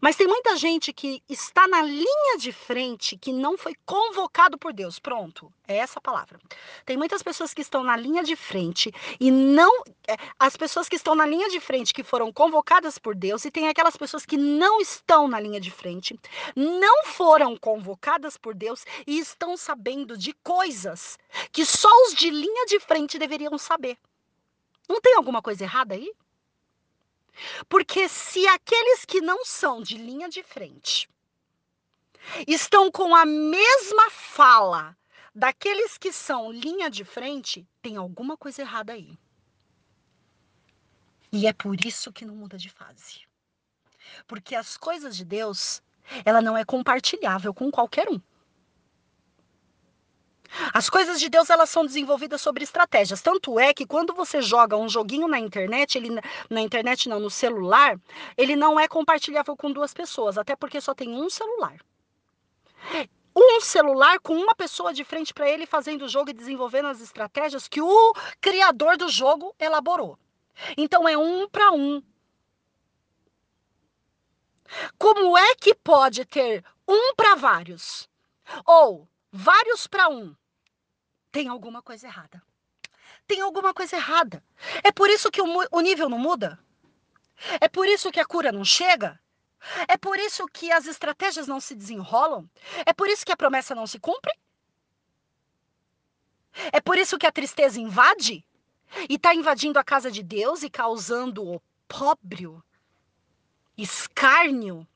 Mas tem muita gente que está na linha de frente que não foi convocado por Deus. Pronto, é essa a palavra. Tem muitas pessoas que estão na linha de frente e não. É, as pessoas que estão na linha de frente que foram convocadas por Deus, e tem aquelas pessoas que não estão na linha de frente, não foram convocadas por Deus e estão sabendo de coisas que só os de linha de frente deveriam saber. Não tem alguma coisa errada aí? Porque se aqueles que não são de linha de frente estão com a mesma fala daqueles que são linha de frente, tem alguma coisa errada aí. E é por isso que não muda de fase. Porque as coisas de Deus, ela não é compartilhável com qualquer um. As coisas de Deus elas são desenvolvidas sobre estratégias. Tanto é que quando você joga um joguinho na internet, ele na internet não, no celular, ele não é compartilhável com duas pessoas, até porque só tem um celular. Um celular com uma pessoa de frente para ele fazendo o jogo e desenvolvendo as estratégias que o criador do jogo elaborou. Então é um para um. Como é que pode ter um para vários? Ou vários para um? Tem alguma coisa errada. Tem alguma coisa errada. É por isso que o, o nível não muda. É por isso que a cura não chega. É por isso que as estratégias não se desenrolam. É por isso que a promessa não se cumpre. É por isso que a tristeza invade e está invadindo a casa de Deus e causando opróbrio, escárnio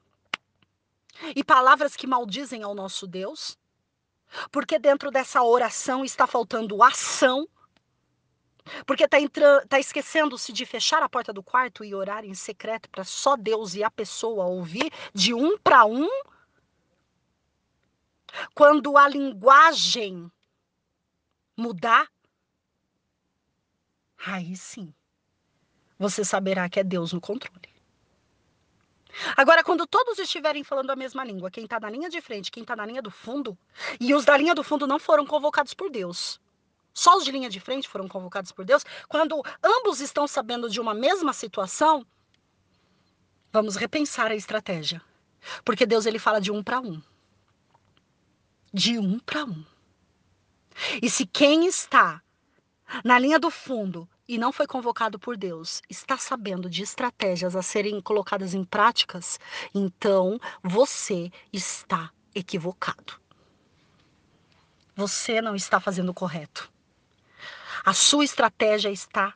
e palavras que maldizem ao nosso Deus. Porque dentro dessa oração está faltando ação. Porque está tá esquecendo-se de fechar a porta do quarto e orar em secreto para só Deus e a pessoa ouvir de um para um. Quando a linguagem mudar, aí sim você saberá que é Deus no controle. Agora, quando todos estiverem falando a mesma língua, quem está na linha de frente, quem está na linha do fundo, e os da linha do fundo não foram convocados por Deus, só os de linha de frente foram convocados por Deus, quando ambos estão sabendo de uma mesma situação, vamos repensar a estratégia. Porque Deus ele fala de um para um. De um para um. E se quem está na linha do fundo e não foi convocado por Deus, está sabendo de estratégias a serem colocadas em práticas, então você está equivocado. Você não está fazendo o correto. A sua estratégia está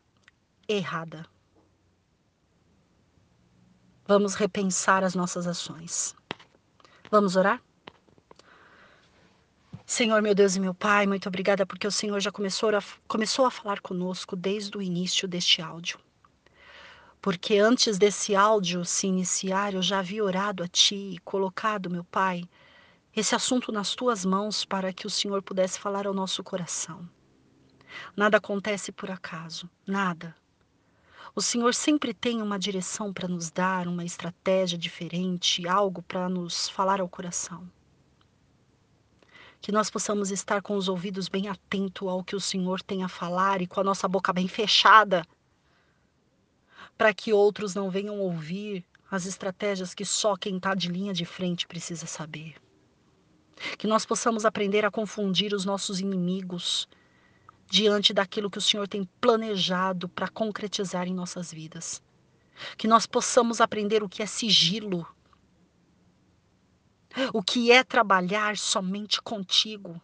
errada. Vamos repensar as nossas ações. Vamos orar? Senhor, meu Deus e meu Pai, muito obrigada porque o Senhor já começou a, começou a falar conosco desde o início deste áudio. Porque antes desse áudio se iniciar, eu já havia orado a Ti e colocado, meu Pai, esse assunto nas Tuas mãos para que o Senhor pudesse falar ao nosso coração. Nada acontece por acaso, nada. O Senhor sempre tem uma direção para nos dar, uma estratégia diferente, algo para nos falar ao coração que nós possamos estar com os ouvidos bem atentos ao que o Senhor tem a falar e com a nossa boca bem fechada, para que outros não venham ouvir as estratégias que só quem está de linha de frente precisa saber. Que nós possamos aprender a confundir os nossos inimigos diante daquilo que o Senhor tem planejado para concretizar em nossas vidas. Que nós possamos aprender o que é sigilo o que é trabalhar somente contigo.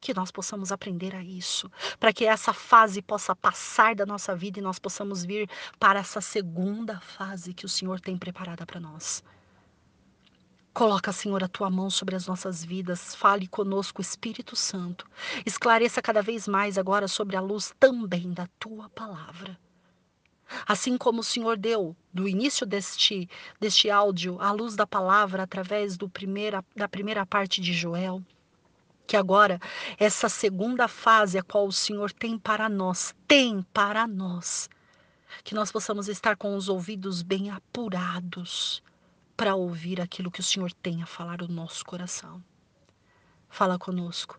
Que nós possamos aprender a isso, para que essa fase possa passar da nossa vida e nós possamos vir para essa segunda fase que o Senhor tem preparada para nós. Coloca, Senhor, a tua mão sobre as nossas vidas, fale conosco, Espírito Santo. Esclareça cada vez mais agora sobre a luz também da tua palavra. Assim como o Senhor deu do início deste, deste áudio a luz da palavra através do primeira, da primeira parte de Joel, que agora essa segunda fase a qual o Senhor tem para nós, tem para nós, que nós possamos estar com os ouvidos bem apurados para ouvir aquilo que o Senhor tem a falar o nosso coração. Fala conosco.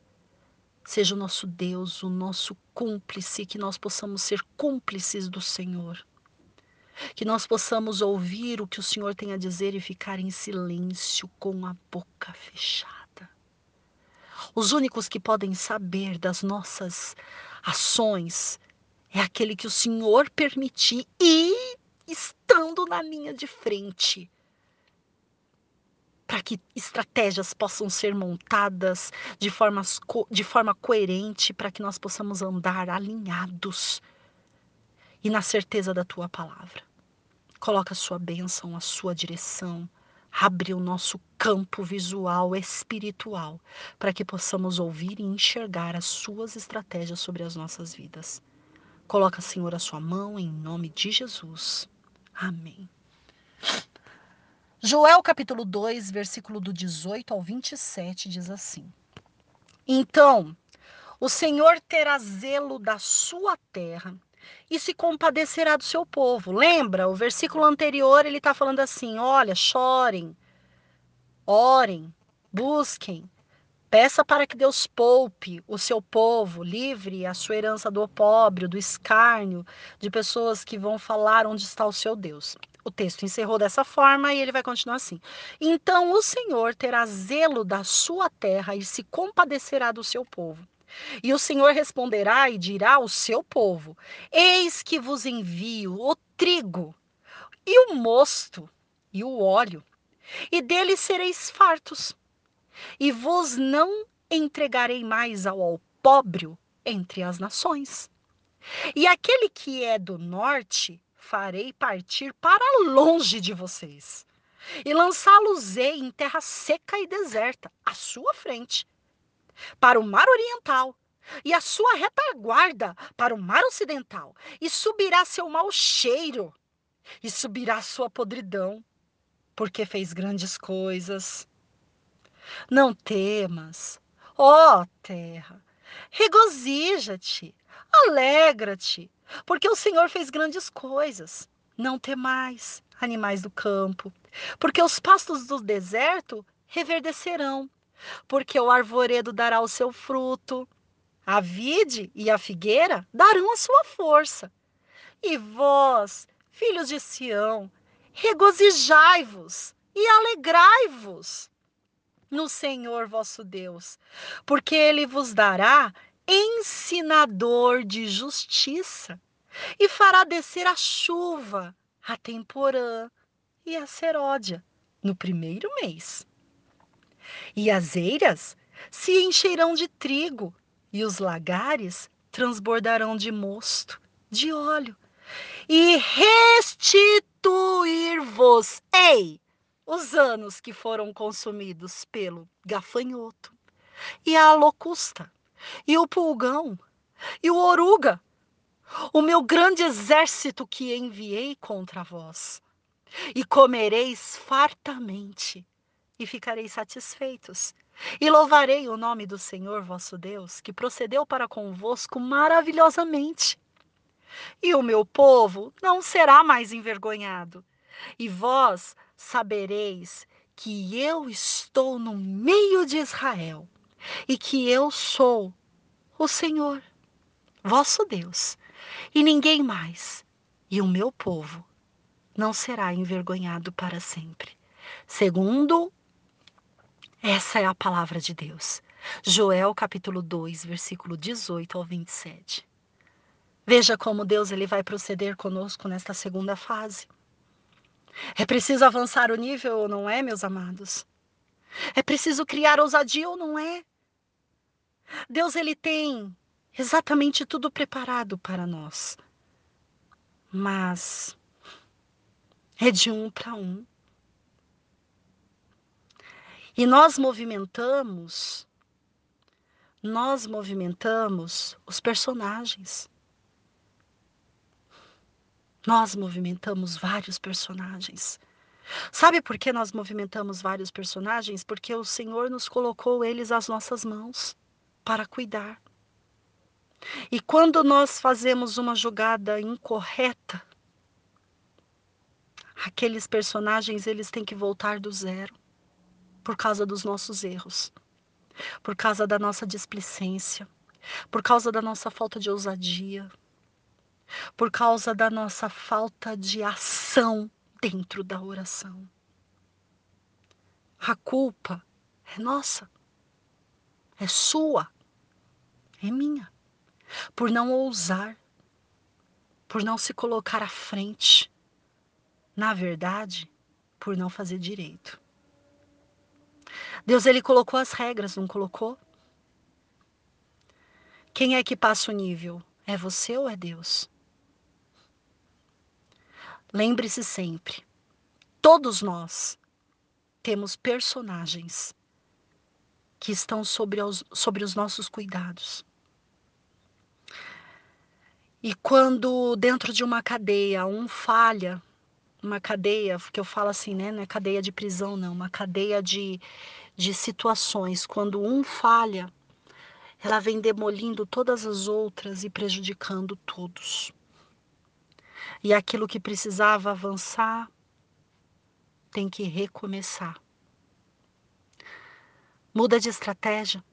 Seja o nosso Deus, o nosso cúmplice, que nós possamos ser cúmplices do Senhor. Que nós possamos ouvir o que o Senhor tem a dizer e ficar em silêncio com a boca fechada. Os únicos que podem saber das nossas ações é aquele que o Senhor permitir e estando na linha de frente para que estratégias possam ser montadas de, formas, de forma coerente, para que nós possamos andar alinhados e na certeza da tua palavra. Coloca a sua bênção, a sua direção, abre o nosso campo visual espiritual para que possamos ouvir e enxergar as suas estratégias sobre as nossas vidas. Coloca, Senhor, a sua mão em nome de Jesus. Amém. Joel capítulo 2, versículo do 18 ao 27 diz assim: Então, o Senhor terá zelo da sua terra e se compadecerá do seu povo. Lembra? O versículo anterior ele está falando assim: olha, chorem, orem, busquem, peça para que Deus poupe o seu povo, livre a sua herança do opróbrio, do escárnio, de pessoas que vão falar onde está o seu Deus. O texto encerrou dessa forma e ele vai continuar assim. Então o Senhor terá zelo da sua terra e se compadecerá do seu povo. E o Senhor responderá e dirá ao seu povo: Eis que vos envio o trigo e o mosto e o óleo, e deles sereis fartos. E vos não entregarei mais ao opróbrio entre as nações. E aquele que é do norte farei partir para longe de vocês, e lançá-los-ei em terra seca e deserta, à sua frente, para o mar oriental, e a sua retaguarda para o mar ocidental, e subirá seu mau cheiro, e subirá sua podridão, porque fez grandes coisas. Não temas, ó terra, regozija-te, alegra-te, porque o Senhor fez grandes coisas. Não temais, animais do campo, porque os pastos do deserto reverdecerão, porque o arvoredo dará o seu fruto, a vide e a figueira darão a sua força. E vós, filhos de Sião, regozijai-vos e alegrai-vos no Senhor vosso Deus, porque ele vos dará ensinador de justiça e fará descer a chuva, a temporã e a seródia no primeiro mês. E as eiras se encherão de trigo e os lagares transbordarão de mosto, de óleo, e restituir-vos, ei, os anos que foram consumidos pelo gafanhoto, e a locusta, e o pulgão, e o oruga, o meu grande exército que enviei contra vós. E comereis fartamente, e ficareis satisfeitos. E louvarei o nome do Senhor vosso Deus, que procedeu para convosco maravilhosamente. E o meu povo não será mais envergonhado, e vós sabereis que eu estou no meio de Israel e que eu sou o Senhor, vosso Deus, e ninguém mais, e o meu povo não será envergonhado para sempre. Segundo, essa é a palavra de Deus. Joel capítulo 2, versículo 18 ao 27. Veja como Deus ele vai proceder conosco nesta segunda fase. É preciso avançar o nível ou não é, meus amados? É preciso criar ousadia ou não é? Deus ele tem exatamente tudo preparado para nós. Mas é de um para um. E nós movimentamos nós movimentamos os personagens. Nós movimentamos vários personagens. Sabe por que nós movimentamos vários personagens? Porque o Senhor nos colocou eles às nossas mãos para cuidar. E quando nós fazemos uma jogada incorreta, aqueles personagens eles têm que voltar do zero por causa dos nossos erros, por causa da nossa displicência, por causa da nossa falta de ousadia, por causa da nossa falta de ação dentro da oração. A culpa é nossa, é sua, é minha, por não ousar, por não se colocar à frente. Na verdade, por não fazer direito. Deus ele colocou as regras, não colocou? Quem é que passa o nível? É você ou é Deus? Lembre-se sempre, todos nós temos personagens que estão sobre os, sobre os nossos cuidados. E quando dentro de uma cadeia um falha, uma cadeia, que eu falo assim, né? Não é cadeia de prisão, não, uma cadeia de, de situações. Quando um falha, ela vem demolindo todas as outras e prejudicando todos. E aquilo que precisava avançar tem que recomeçar. Muda de estratégia.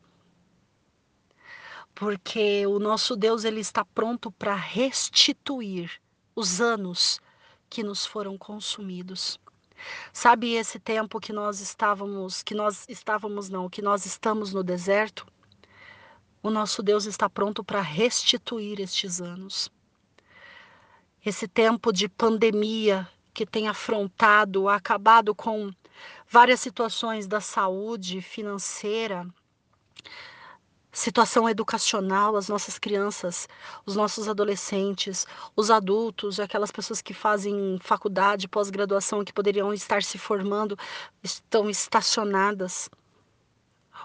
Porque o nosso Deus ele está pronto para restituir os anos que nos foram consumidos. Sabe esse tempo que nós estávamos, que nós estávamos não, que nós estamos no deserto? O nosso Deus está pronto para restituir estes anos esse tempo de pandemia que tem afrontado, acabado com várias situações da saúde financeira, situação educacional, as nossas crianças, os nossos adolescentes, os adultos, aquelas pessoas que fazem faculdade, pós-graduação, que poderiam estar se formando, estão estacionadas.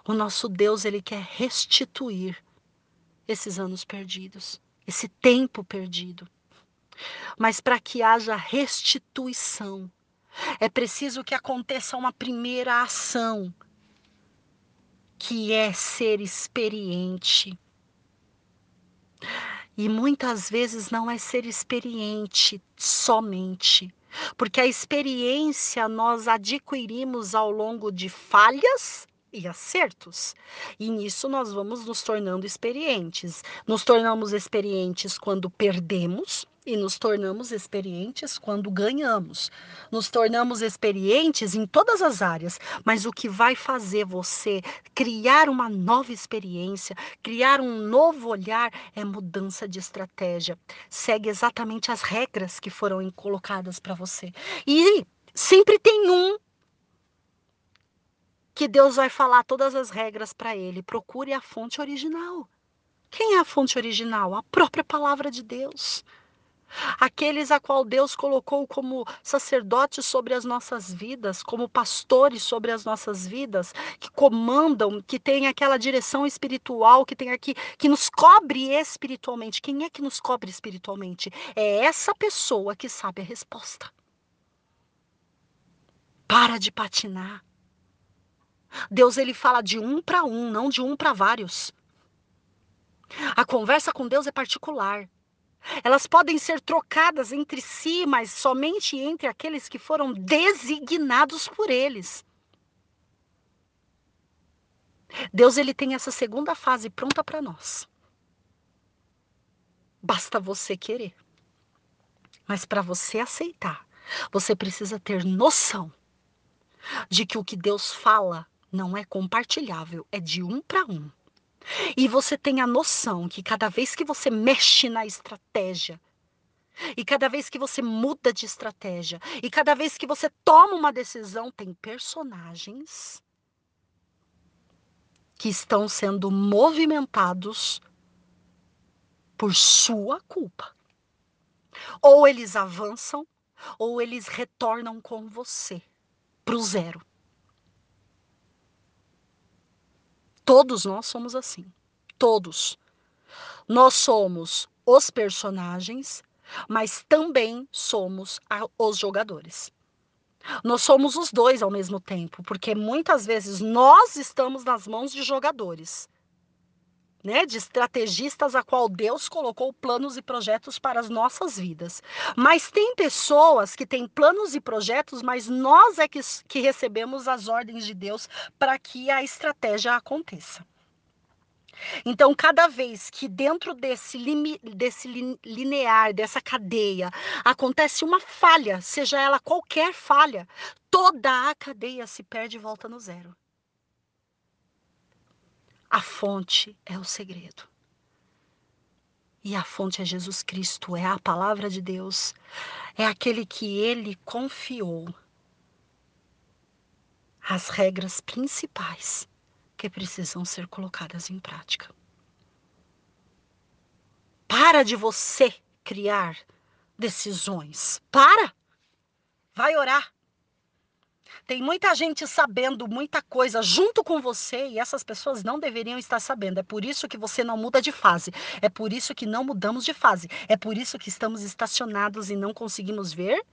O nosso Deus, ele quer restituir esses anos perdidos, esse tempo perdido. Mas para que haja restituição, é preciso que aconteça uma primeira ação, que é ser experiente. E muitas vezes não é ser experiente somente, porque a experiência nós adquirimos ao longo de falhas e acertos. E nisso nós vamos nos tornando experientes. Nos tornamos experientes quando perdemos e nos tornamos experientes quando ganhamos. Nos tornamos experientes em todas as áreas, mas o que vai fazer você criar uma nova experiência, criar um novo olhar é mudança de estratégia. Segue exatamente as regras que foram colocadas para você. E sempre tem um que Deus vai falar todas as regras para ele. Procure a fonte original. Quem é a fonte original? A própria palavra de Deus. Aqueles a qual Deus colocou como sacerdotes sobre as nossas vidas, como pastores sobre as nossas vidas, que comandam, que tem aquela direção espiritual, que tem aqui, que nos cobre espiritualmente. Quem é que nos cobre espiritualmente? É essa pessoa que sabe a resposta. Para de patinar. Deus ele fala de um para um, não de um para vários. A conversa com Deus é particular. Elas podem ser trocadas entre si, mas somente entre aqueles que foram designados por eles. Deus ele tem essa segunda fase pronta para nós. Basta você querer. Mas para você aceitar, você precisa ter noção de que o que Deus fala não é compartilhável, é de um para um. E você tem a noção que cada vez que você mexe na estratégia, e cada vez que você muda de estratégia, e cada vez que você toma uma decisão, tem personagens que estão sendo movimentados por sua culpa. Ou eles avançam, ou eles retornam com você para o zero. Todos nós somos assim. Todos. Nós somos os personagens, mas também somos a, os jogadores. Nós somos os dois ao mesmo tempo, porque muitas vezes nós estamos nas mãos de jogadores, né, de estrategistas a qual Deus colocou planos e projetos para as nossas vidas. Mas tem pessoas que têm planos e projetos, mas nós é que, que recebemos as ordens de Deus para que a estratégia aconteça. Então, cada vez que dentro desse, limi, desse linear, dessa cadeia, acontece uma falha, seja ela qualquer falha, toda a cadeia se perde e volta no zero. A fonte é o segredo. E a fonte é Jesus Cristo, é a palavra de Deus, é aquele que ele confiou as regras principais que precisam ser colocadas em prática. Para de você criar decisões. Para! Vai orar. Tem muita gente sabendo muita coisa junto com você e essas pessoas não deveriam estar sabendo. É por isso que você não muda de fase. É por isso que não mudamos de fase. É por isso que estamos estacionados e não conseguimos ver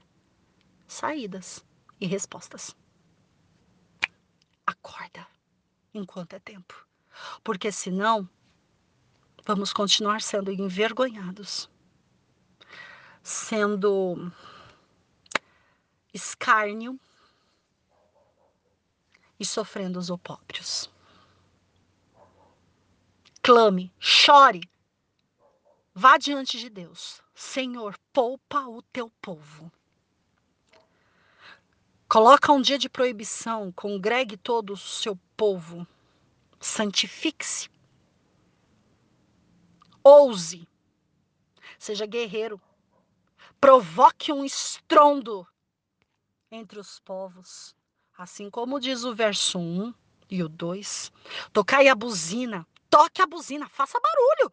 saídas e respostas. Acorda enquanto é tempo. Porque senão vamos continuar sendo envergonhados, sendo escárnio e sofrendo os opróbrios. Clame, chore, vá diante de Deus. Senhor, poupa o teu povo. Coloca um dia de proibição, congregue todo o seu povo, santifique-se, ouse, seja guerreiro, provoque um estrondo entre os povos. Assim como diz o verso 1 e o 2. Tocai a buzina, toque a buzina, faça barulho.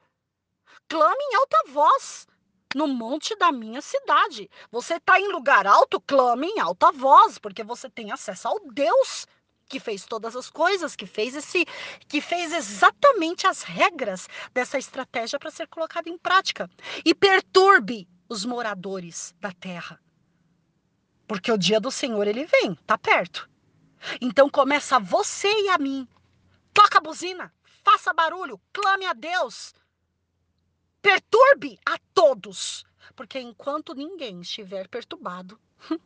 Clame em alta voz no monte da minha cidade. Você está em lugar alto, clame em alta voz, porque você tem acesso ao Deus que fez todas as coisas, que fez esse, que fez exatamente as regras dessa estratégia para ser colocada em prática. E perturbe os moradores da terra. Porque o dia do Senhor ele vem, tá perto. Então começa você e a mim. Toca a buzina, faça barulho, clame a Deus. perturbe a todos. Porque enquanto ninguém estiver perturbado,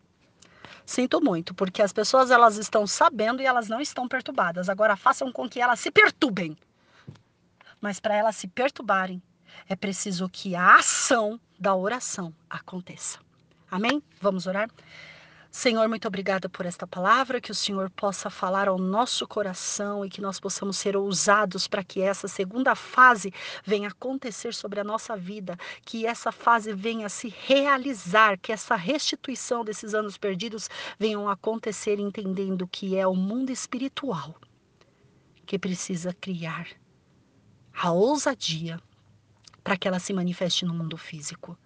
sinto muito, porque as pessoas elas estão sabendo e elas não estão perturbadas. Agora façam com que elas se perturbem. Mas para elas se perturbarem, é preciso que a ação da oração aconteça. Amém? Vamos orar? Senhor, muito obrigada por esta palavra, que o Senhor possa falar ao nosso coração e que nós possamos ser ousados para que essa segunda fase venha acontecer sobre a nossa vida, que essa fase venha se realizar, que essa restituição desses anos perdidos venham acontecer entendendo que é o mundo espiritual que precisa criar a ousadia para que ela se manifeste no mundo físico.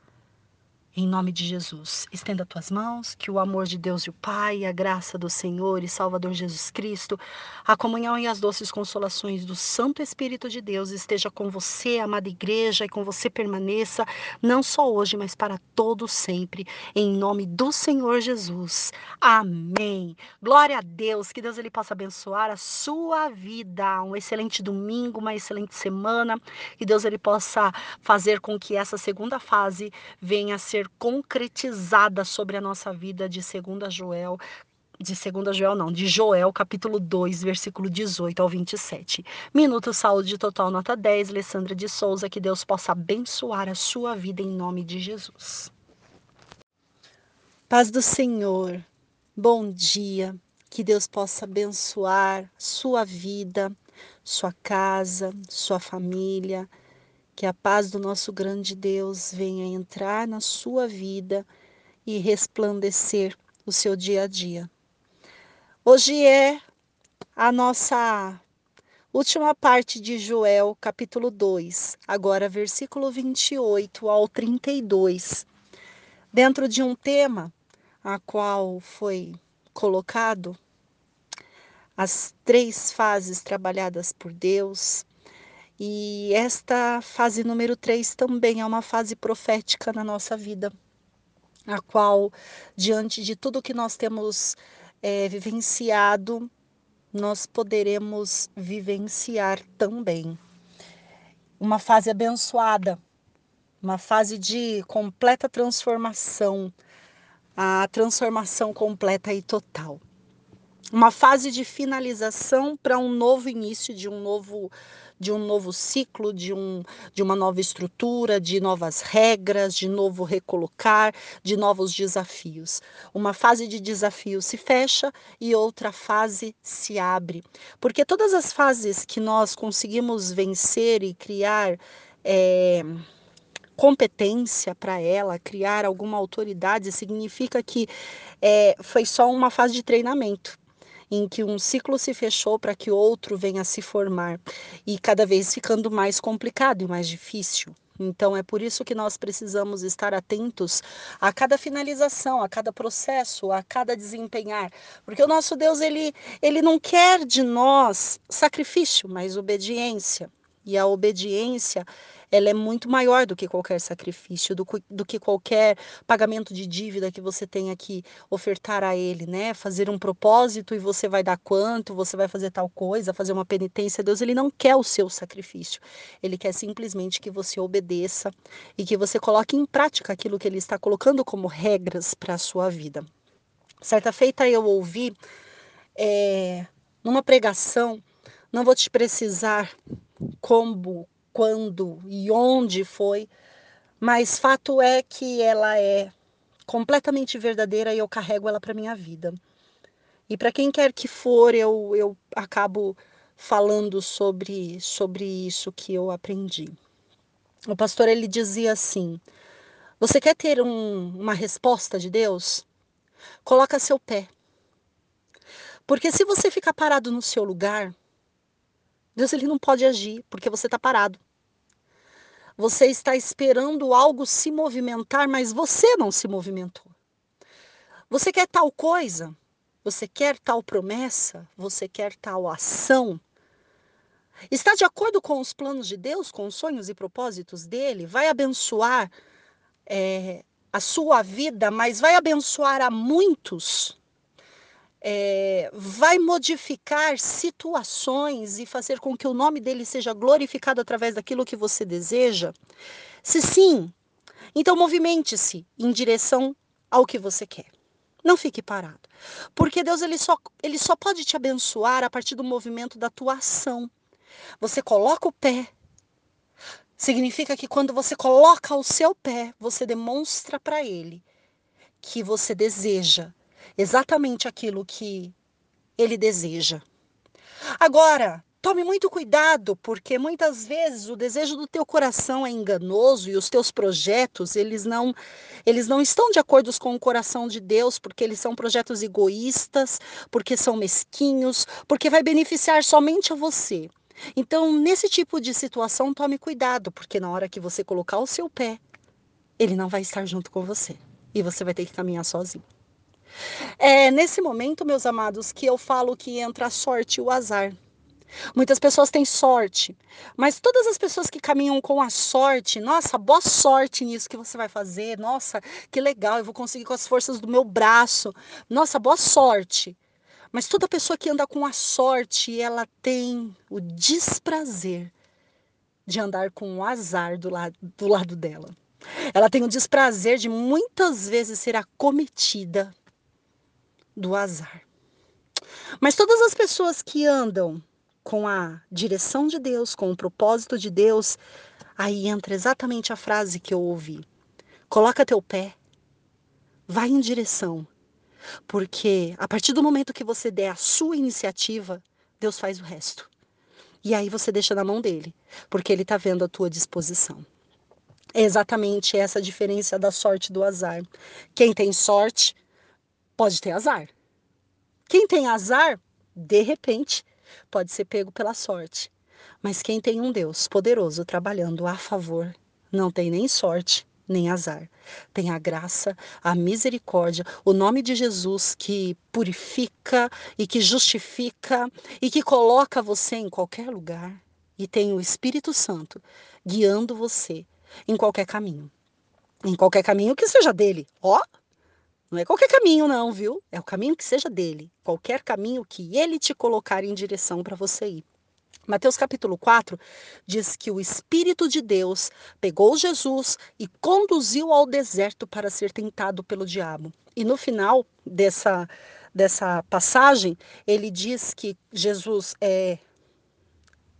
Em nome de Jesus, estenda tuas mãos, que o amor de Deus e o Pai, a graça do Senhor e Salvador Jesus Cristo, a comunhão e as doces consolações do Santo Espírito de Deus esteja com você, amada igreja, e com você permaneça, não só hoje, mas para todo sempre, em nome do Senhor Jesus. Amém. Glória a Deus, que Deus ele possa abençoar a sua vida. Um excelente domingo, uma excelente semana, que Deus ele possa fazer com que essa segunda fase venha a ser ser concretizada sobre a nossa vida de 2 Joel, de 2 Joel não, de Joel, capítulo 2, versículo 18 ao 27. Minuto Saúde Total, nota 10, Alessandra de Souza, que Deus possa abençoar a sua vida em nome de Jesus. Paz do Senhor, bom dia, que Deus possa abençoar sua vida, sua casa, sua família, que a paz do nosso grande Deus venha entrar na sua vida e resplandecer o seu dia a dia. Hoje é a nossa última parte de Joel, capítulo 2, agora versículo 28 ao 32, dentro de um tema a qual foi colocado as três fases trabalhadas por Deus, e esta fase número 3 também é uma fase profética na nossa vida, a qual, diante de tudo que nós temos é, vivenciado, nós poderemos vivenciar também. Uma fase abençoada, uma fase de completa transformação, a transformação completa e total. Uma fase de finalização para um novo início de um novo de um novo ciclo, de, um, de uma nova estrutura, de novas regras, de novo recolocar, de novos desafios. Uma fase de desafio se fecha e outra fase se abre. Porque todas as fases que nós conseguimos vencer e criar. É, competência para ela, criar alguma autoridade, significa que é, foi só uma fase de treinamento em que um ciclo se fechou para que outro venha a se formar e cada vez ficando mais complicado e mais difícil. Então é por isso que nós precisamos estar atentos a cada finalização, a cada processo, a cada desempenhar, porque o nosso Deus ele ele não quer de nós sacrifício, mas obediência. E a obediência ela é muito maior do que qualquer sacrifício, do, do que qualquer pagamento de dívida que você tenha que ofertar a ele, né? Fazer um propósito e você vai dar quanto, você vai fazer tal coisa, fazer uma penitência. Deus, ele não quer o seu sacrifício. Ele quer simplesmente que você obedeça e que você coloque em prática aquilo que ele está colocando como regras para a sua vida. Certa feita eu ouvi é, numa pregação, não vou te precisar como quando e onde foi, mas fato é que ela é completamente verdadeira e eu carrego ela para minha vida. E para quem quer que for, eu, eu acabo falando sobre, sobre isso que eu aprendi. O pastor ele dizia assim: Você quer ter um, uma resposta de Deus? Coloca seu pé. Porque se você ficar parado no seu lugar, Deus ele não pode agir porque você está parado. Você está esperando algo se movimentar, mas você não se movimentou. Você quer tal coisa? Você quer tal promessa? Você quer tal ação? Está de acordo com os planos de Deus, com os sonhos e propósitos dele? Vai abençoar é, a sua vida, mas vai abençoar a muitos? É, vai modificar situações e fazer com que o nome dele seja glorificado através daquilo que você deseja? Se sim, então movimente-se em direção ao que você quer. Não fique parado. Porque Deus ele só, ele só pode te abençoar a partir do movimento da tua ação. Você coloca o pé. Significa que quando você coloca o seu pé, você demonstra para ele que você deseja exatamente aquilo que ele deseja. Agora, Tome muito cuidado, porque muitas vezes o desejo do teu coração é enganoso e os teus projetos, eles não eles não estão de acordo com o coração de Deus, porque eles são projetos egoístas, porque são mesquinhos, porque vai beneficiar somente a você. Então, nesse tipo de situação, tome cuidado, porque na hora que você colocar o seu pé, ele não vai estar junto com você e você vai ter que caminhar sozinho. É nesse momento, meus amados, que eu falo que entra a sorte e o azar. Muitas pessoas têm sorte, mas todas as pessoas que caminham com a sorte, nossa, boa sorte nisso que você vai fazer, nossa, que legal, eu vou conseguir com as forças do meu braço, nossa, boa sorte. Mas toda pessoa que anda com a sorte, ela tem o desprazer de andar com o azar do lado, do lado dela. Ela tem o desprazer de muitas vezes ser acometida do azar. Mas todas as pessoas que andam com a direção de Deus, com o propósito de Deus, aí entra exatamente a frase que eu ouvi. Coloca teu pé, vai em direção, porque a partir do momento que você der a sua iniciativa, Deus faz o resto. E aí você deixa na mão dele, porque ele está vendo a tua disposição. É exatamente essa a diferença da sorte do azar. Quem tem sorte pode ter azar. Quem tem azar, de repente, pode ser pego pela sorte. Mas quem tem um Deus poderoso trabalhando a favor, não tem nem sorte, nem azar. Tem a graça, a misericórdia, o nome de Jesus que purifica e que justifica e que coloca você em qualquer lugar. E tem o Espírito Santo guiando você em qualquer caminho. Em qualquer caminho que seja dele. Ó, oh, não é qualquer caminho, não, viu? É o caminho que seja dele. Qualquer caminho que ele te colocar em direção para você ir. Mateus capítulo 4 diz que o Espírito de Deus pegou Jesus e conduziu ao deserto para ser tentado pelo diabo. E no final dessa, dessa passagem, ele diz que Jesus é,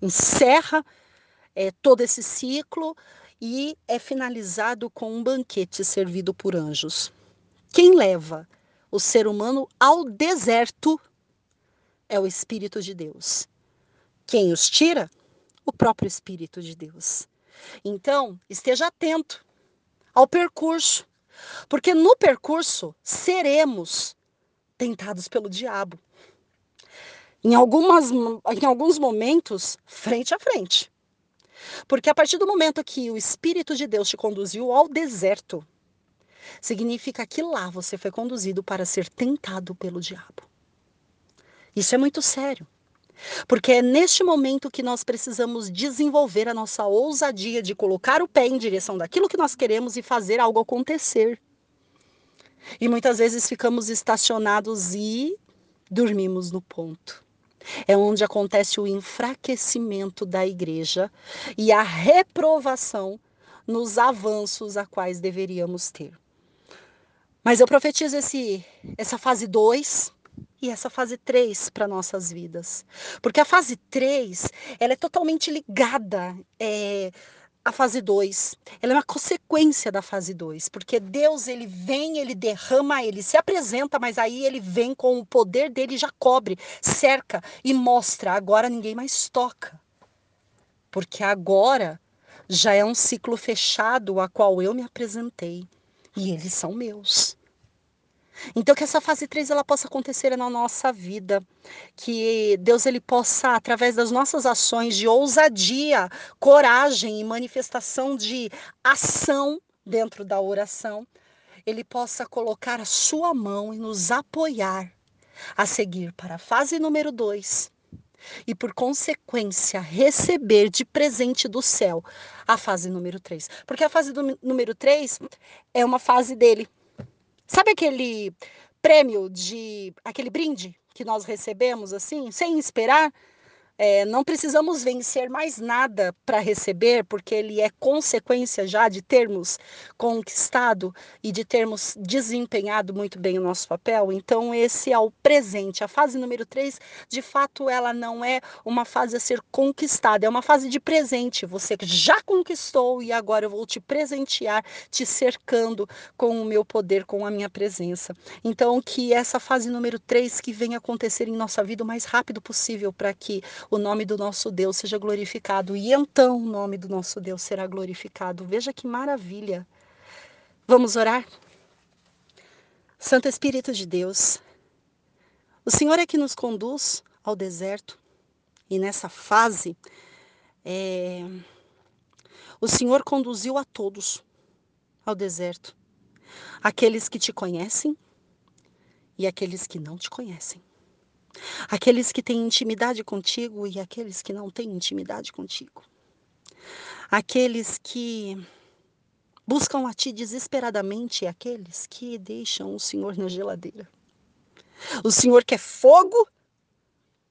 encerra é, todo esse ciclo e é finalizado com um banquete servido por anjos. Quem leva o ser humano ao deserto é o Espírito de Deus. Quem os tira? O próprio Espírito de Deus. Então, esteja atento ao percurso, porque no percurso seremos tentados pelo diabo. Em, algumas, em alguns momentos, frente a frente. Porque a partir do momento que o Espírito de Deus te conduziu ao deserto, significa que lá você foi conduzido para ser tentado pelo diabo. Isso é muito sério. Porque é neste momento que nós precisamos desenvolver a nossa ousadia de colocar o pé em direção daquilo que nós queremos e fazer algo acontecer. E muitas vezes ficamos estacionados e dormimos no ponto. É onde acontece o enfraquecimento da igreja e a reprovação nos avanços a quais deveríamos ter. Mas eu profetizo esse, essa fase 2 e essa fase 3 para nossas vidas. Porque a fase 3, ela é totalmente ligada é, à fase 2. Ela é uma consequência da fase 2. Porque Deus, ele vem, ele derrama, ele se apresenta, mas aí ele vem com o poder dele, já cobre, cerca e mostra. Agora ninguém mais toca. Porque agora já é um ciclo fechado a qual eu me apresentei e eles são meus. Então que essa fase 3 ela possa acontecer na nossa vida, que Deus ele possa através das nossas ações de ousadia, coragem e manifestação de ação dentro da oração, ele possa colocar a sua mão e nos apoiar a seguir para a fase número 2, e, por consequência, receber de presente do céu a fase número 3. Porque a fase do número 3 é uma fase dele. Sabe aquele prêmio de aquele brinde que nós recebemos assim, sem esperar? É, não precisamos vencer mais nada para receber, porque ele é consequência já de termos conquistado e de termos desempenhado muito bem o nosso papel. Então, esse é o presente. A fase número 3, de fato, ela não é uma fase a ser conquistada, é uma fase de presente. Você já conquistou e agora eu vou te presentear, te cercando com o meu poder, com a minha presença. Então, que essa fase número 3 que venha acontecer em nossa vida o mais rápido possível para que o nome do nosso Deus seja glorificado. E então o nome do nosso Deus será glorificado. Veja que maravilha. Vamos orar? Santo Espírito de Deus, o Senhor é que nos conduz ao deserto e nessa fase é, o Senhor conduziu a todos ao deserto, aqueles que te conhecem e aqueles que não te conhecem. Aqueles que têm intimidade contigo e aqueles que não têm intimidade contigo. Aqueles que buscam a ti desesperadamente e aqueles que deixam o Senhor na geladeira. O Senhor que é fogo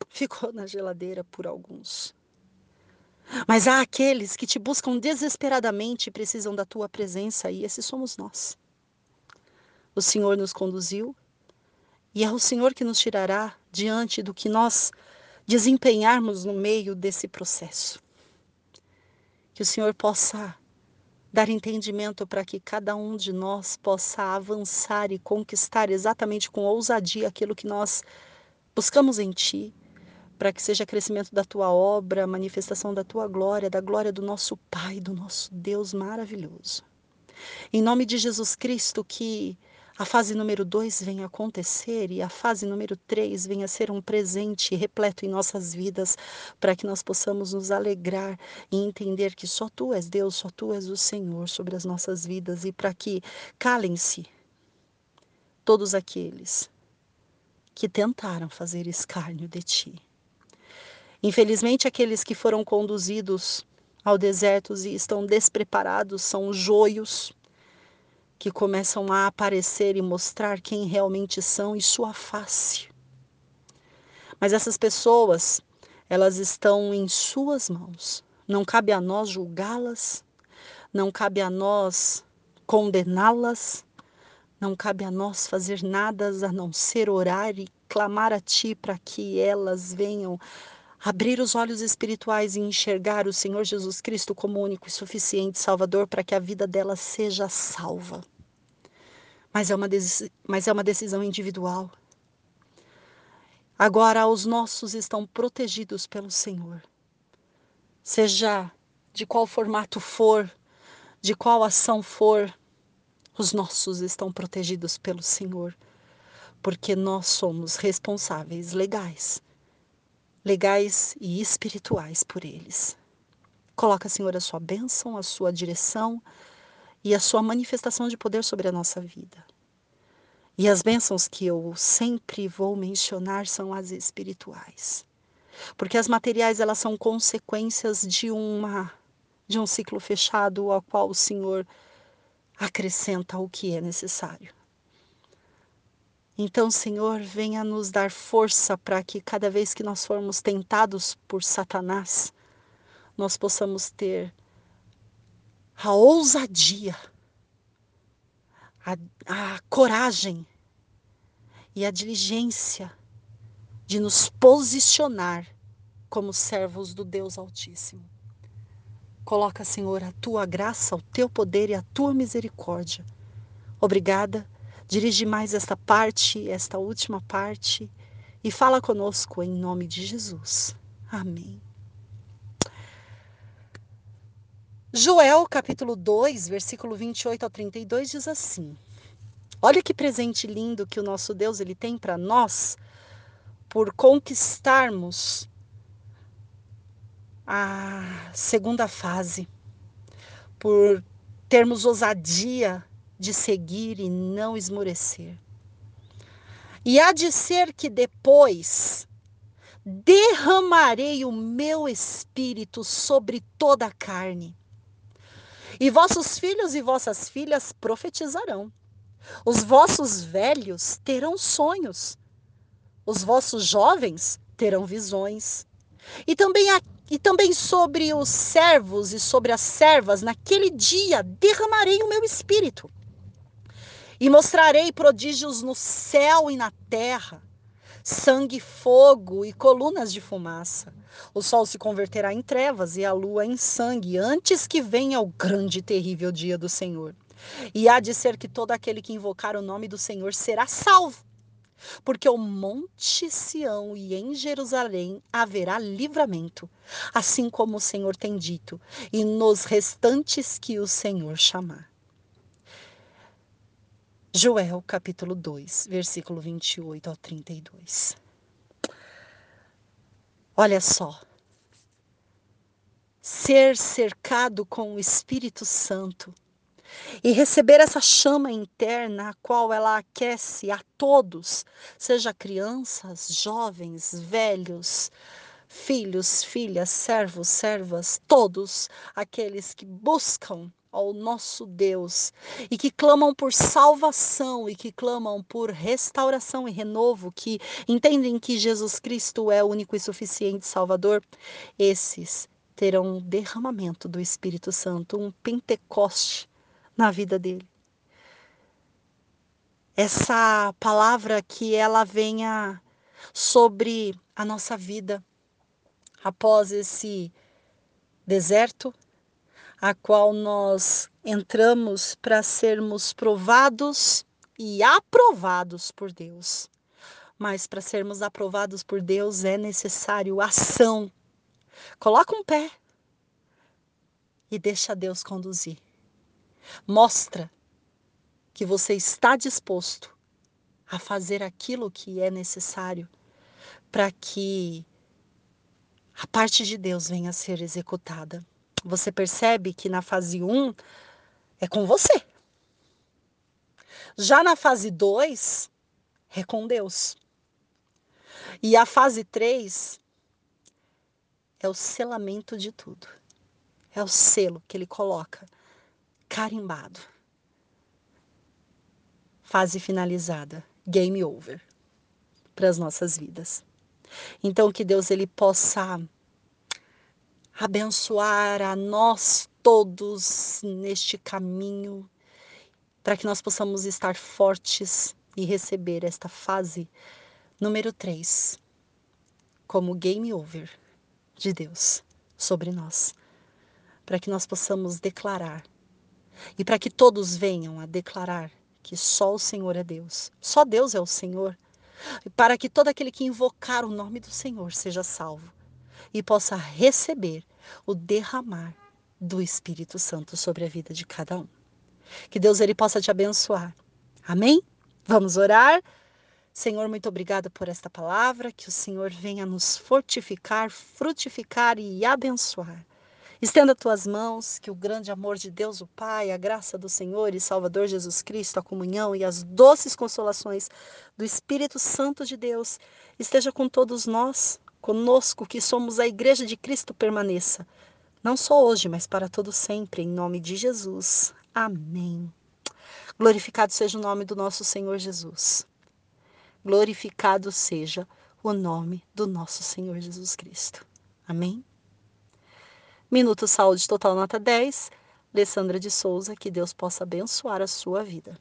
ficou na geladeira por alguns. Mas há aqueles que te buscam desesperadamente e precisam da tua presença, e esses somos nós. O Senhor nos conduziu e é o Senhor que nos tirará diante do que nós desempenharmos no meio desse processo. Que o Senhor possa dar entendimento para que cada um de nós possa avançar e conquistar exatamente com ousadia aquilo que nós buscamos em Ti, para que seja crescimento da Tua obra, manifestação da Tua glória, da glória do nosso Pai, do nosso Deus maravilhoso. Em nome de Jesus Cristo, que a fase número dois vem acontecer e a fase número três venha ser um presente repleto em nossas vidas, para que nós possamos nos alegrar e entender que só Tu és Deus, só Tu és o Senhor sobre as nossas vidas e para que calem-se todos aqueles que tentaram fazer escárnio de Ti. Infelizmente, aqueles que foram conduzidos ao deserto e estão despreparados são joios que começam a aparecer e mostrar quem realmente são e sua face. Mas essas pessoas, elas estão em suas mãos. Não cabe a nós julgá-las, não cabe a nós condená-las, não cabe a nós fazer nada a não ser orar e clamar a Ti para que elas venham abrir os olhos espirituais e enxergar o Senhor Jesus Cristo como único e suficiente Salvador para que a vida delas seja salva mas é uma, mas é uma decisão individual. Agora, os nossos estão protegidos pelo Senhor. Seja de qual formato for, de qual ação for, os nossos estão protegidos pelo Senhor, porque nós somos responsáveis legais, legais e espirituais por eles. Coloca, Senhor, a sua bênção, a sua direção, e a sua manifestação de poder sobre a nossa vida. E as bênçãos que eu sempre vou mencionar são as espirituais. Porque as materiais elas são consequências de uma de um ciclo fechado ao qual o Senhor acrescenta o que é necessário. Então, Senhor, venha nos dar força para que cada vez que nós formos tentados por Satanás, nós possamos ter a ousadia, a, a coragem e a diligência de nos posicionar como servos do Deus Altíssimo. Coloca, Senhor, a tua graça, o teu poder e a tua misericórdia. Obrigada. Dirige mais esta parte, esta última parte, e fala conosco em nome de Jesus. Amém. Joel capítulo 2, versículo 28 ao 32 diz assim: Olha que presente lindo que o nosso Deus ele tem para nós por conquistarmos a segunda fase, por termos ousadia de seguir e não esmorecer. E há de ser que depois derramarei o meu espírito sobre toda a carne e vossos filhos e vossas filhas profetizarão. Os vossos velhos terão sonhos. Os vossos jovens terão visões. E também, a, e também sobre os servos e sobre as servas, naquele dia derramarei o meu espírito. E mostrarei prodígios no céu e na terra, sangue, fogo e colunas de fumaça. O sol se converterá em trevas e a lua em sangue, antes que venha o grande e terrível dia do Senhor. E há de ser que todo aquele que invocar o nome do Senhor será salvo. Porque o monte Sião e em Jerusalém haverá livramento, assim como o Senhor tem dito, e nos restantes que o Senhor chamar. Joel capítulo 2, versículo 28 ao 32. Olha só. Ser cercado com o Espírito Santo e receber essa chama interna, a qual ela aquece a todos, seja crianças, jovens, velhos, filhos, filhas, servos, servas, todos aqueles que buscam ao nosso Deus e que clamam por salvação e que clamam por restauração e renovo, que entendem que Jesus Cristo é o único e suficiente Salvador, esses terão um derramamento do Espírito Santo, um Pentecoste na vida dele. Essa palavra que ela venha sobre a nossa vida após esse deserto, a qual nós entramos para sermos provados e aprovados por Deus. Mas para sermos aprovados por Deus é necessário ação. Coloca um pé e deixa Deus conduzir. Mostra que você está disposto a fazer aquilo que é necessário para que a parte de Deus venha a ser executada. Você percebe que na fase 1 é com você. Já na fase 2 é com Deus. E a fase 3 é o selamento de tudo. É o selo que ele coloca carimbado. Fase finalizada, game over para as nossas vidas. Então que Deus ele possa abençoar a nós todos neste caminho, para que nós possamos estar fortes e receber esta fase número 3 como game over de Deus sobre nós, para que nós possamos declarar e para que todos venham a declarar que só o Senhor é Deus, só Deus é o Senhor, para que todo aquele que invocar o nome do Senhor seja salvo e possa receber o derramar do Espírito Santo sobre a vida de cada um. Que Deus ele possa te abençoar. Amém? Vamos orar. Senhor, muito obrigada por esta palavra, que o Senhor venha nos fortificar, frutificar e abençoar. Estenda tuas mãos, que o grande amor de Deus, o Pai, a graça do Senhor e Salvador Jesus Cristo, a comunhão e as doces consolações do Espírito Santo de Deus esteja com todos nós, conosco que somos a Igreja de Cristo permaneça, não só hoje, mas para todo sempre, em nome de Jesus. Amém. Glorificado seja o nome do nosso Senhor Jesus. Glorificado seja o nome do nosso Senhor Jesus Cristo. Amém. Minuto Saúde Total Nota 10. Alessandra de Souza, que Deus possa abençoar a sua vida.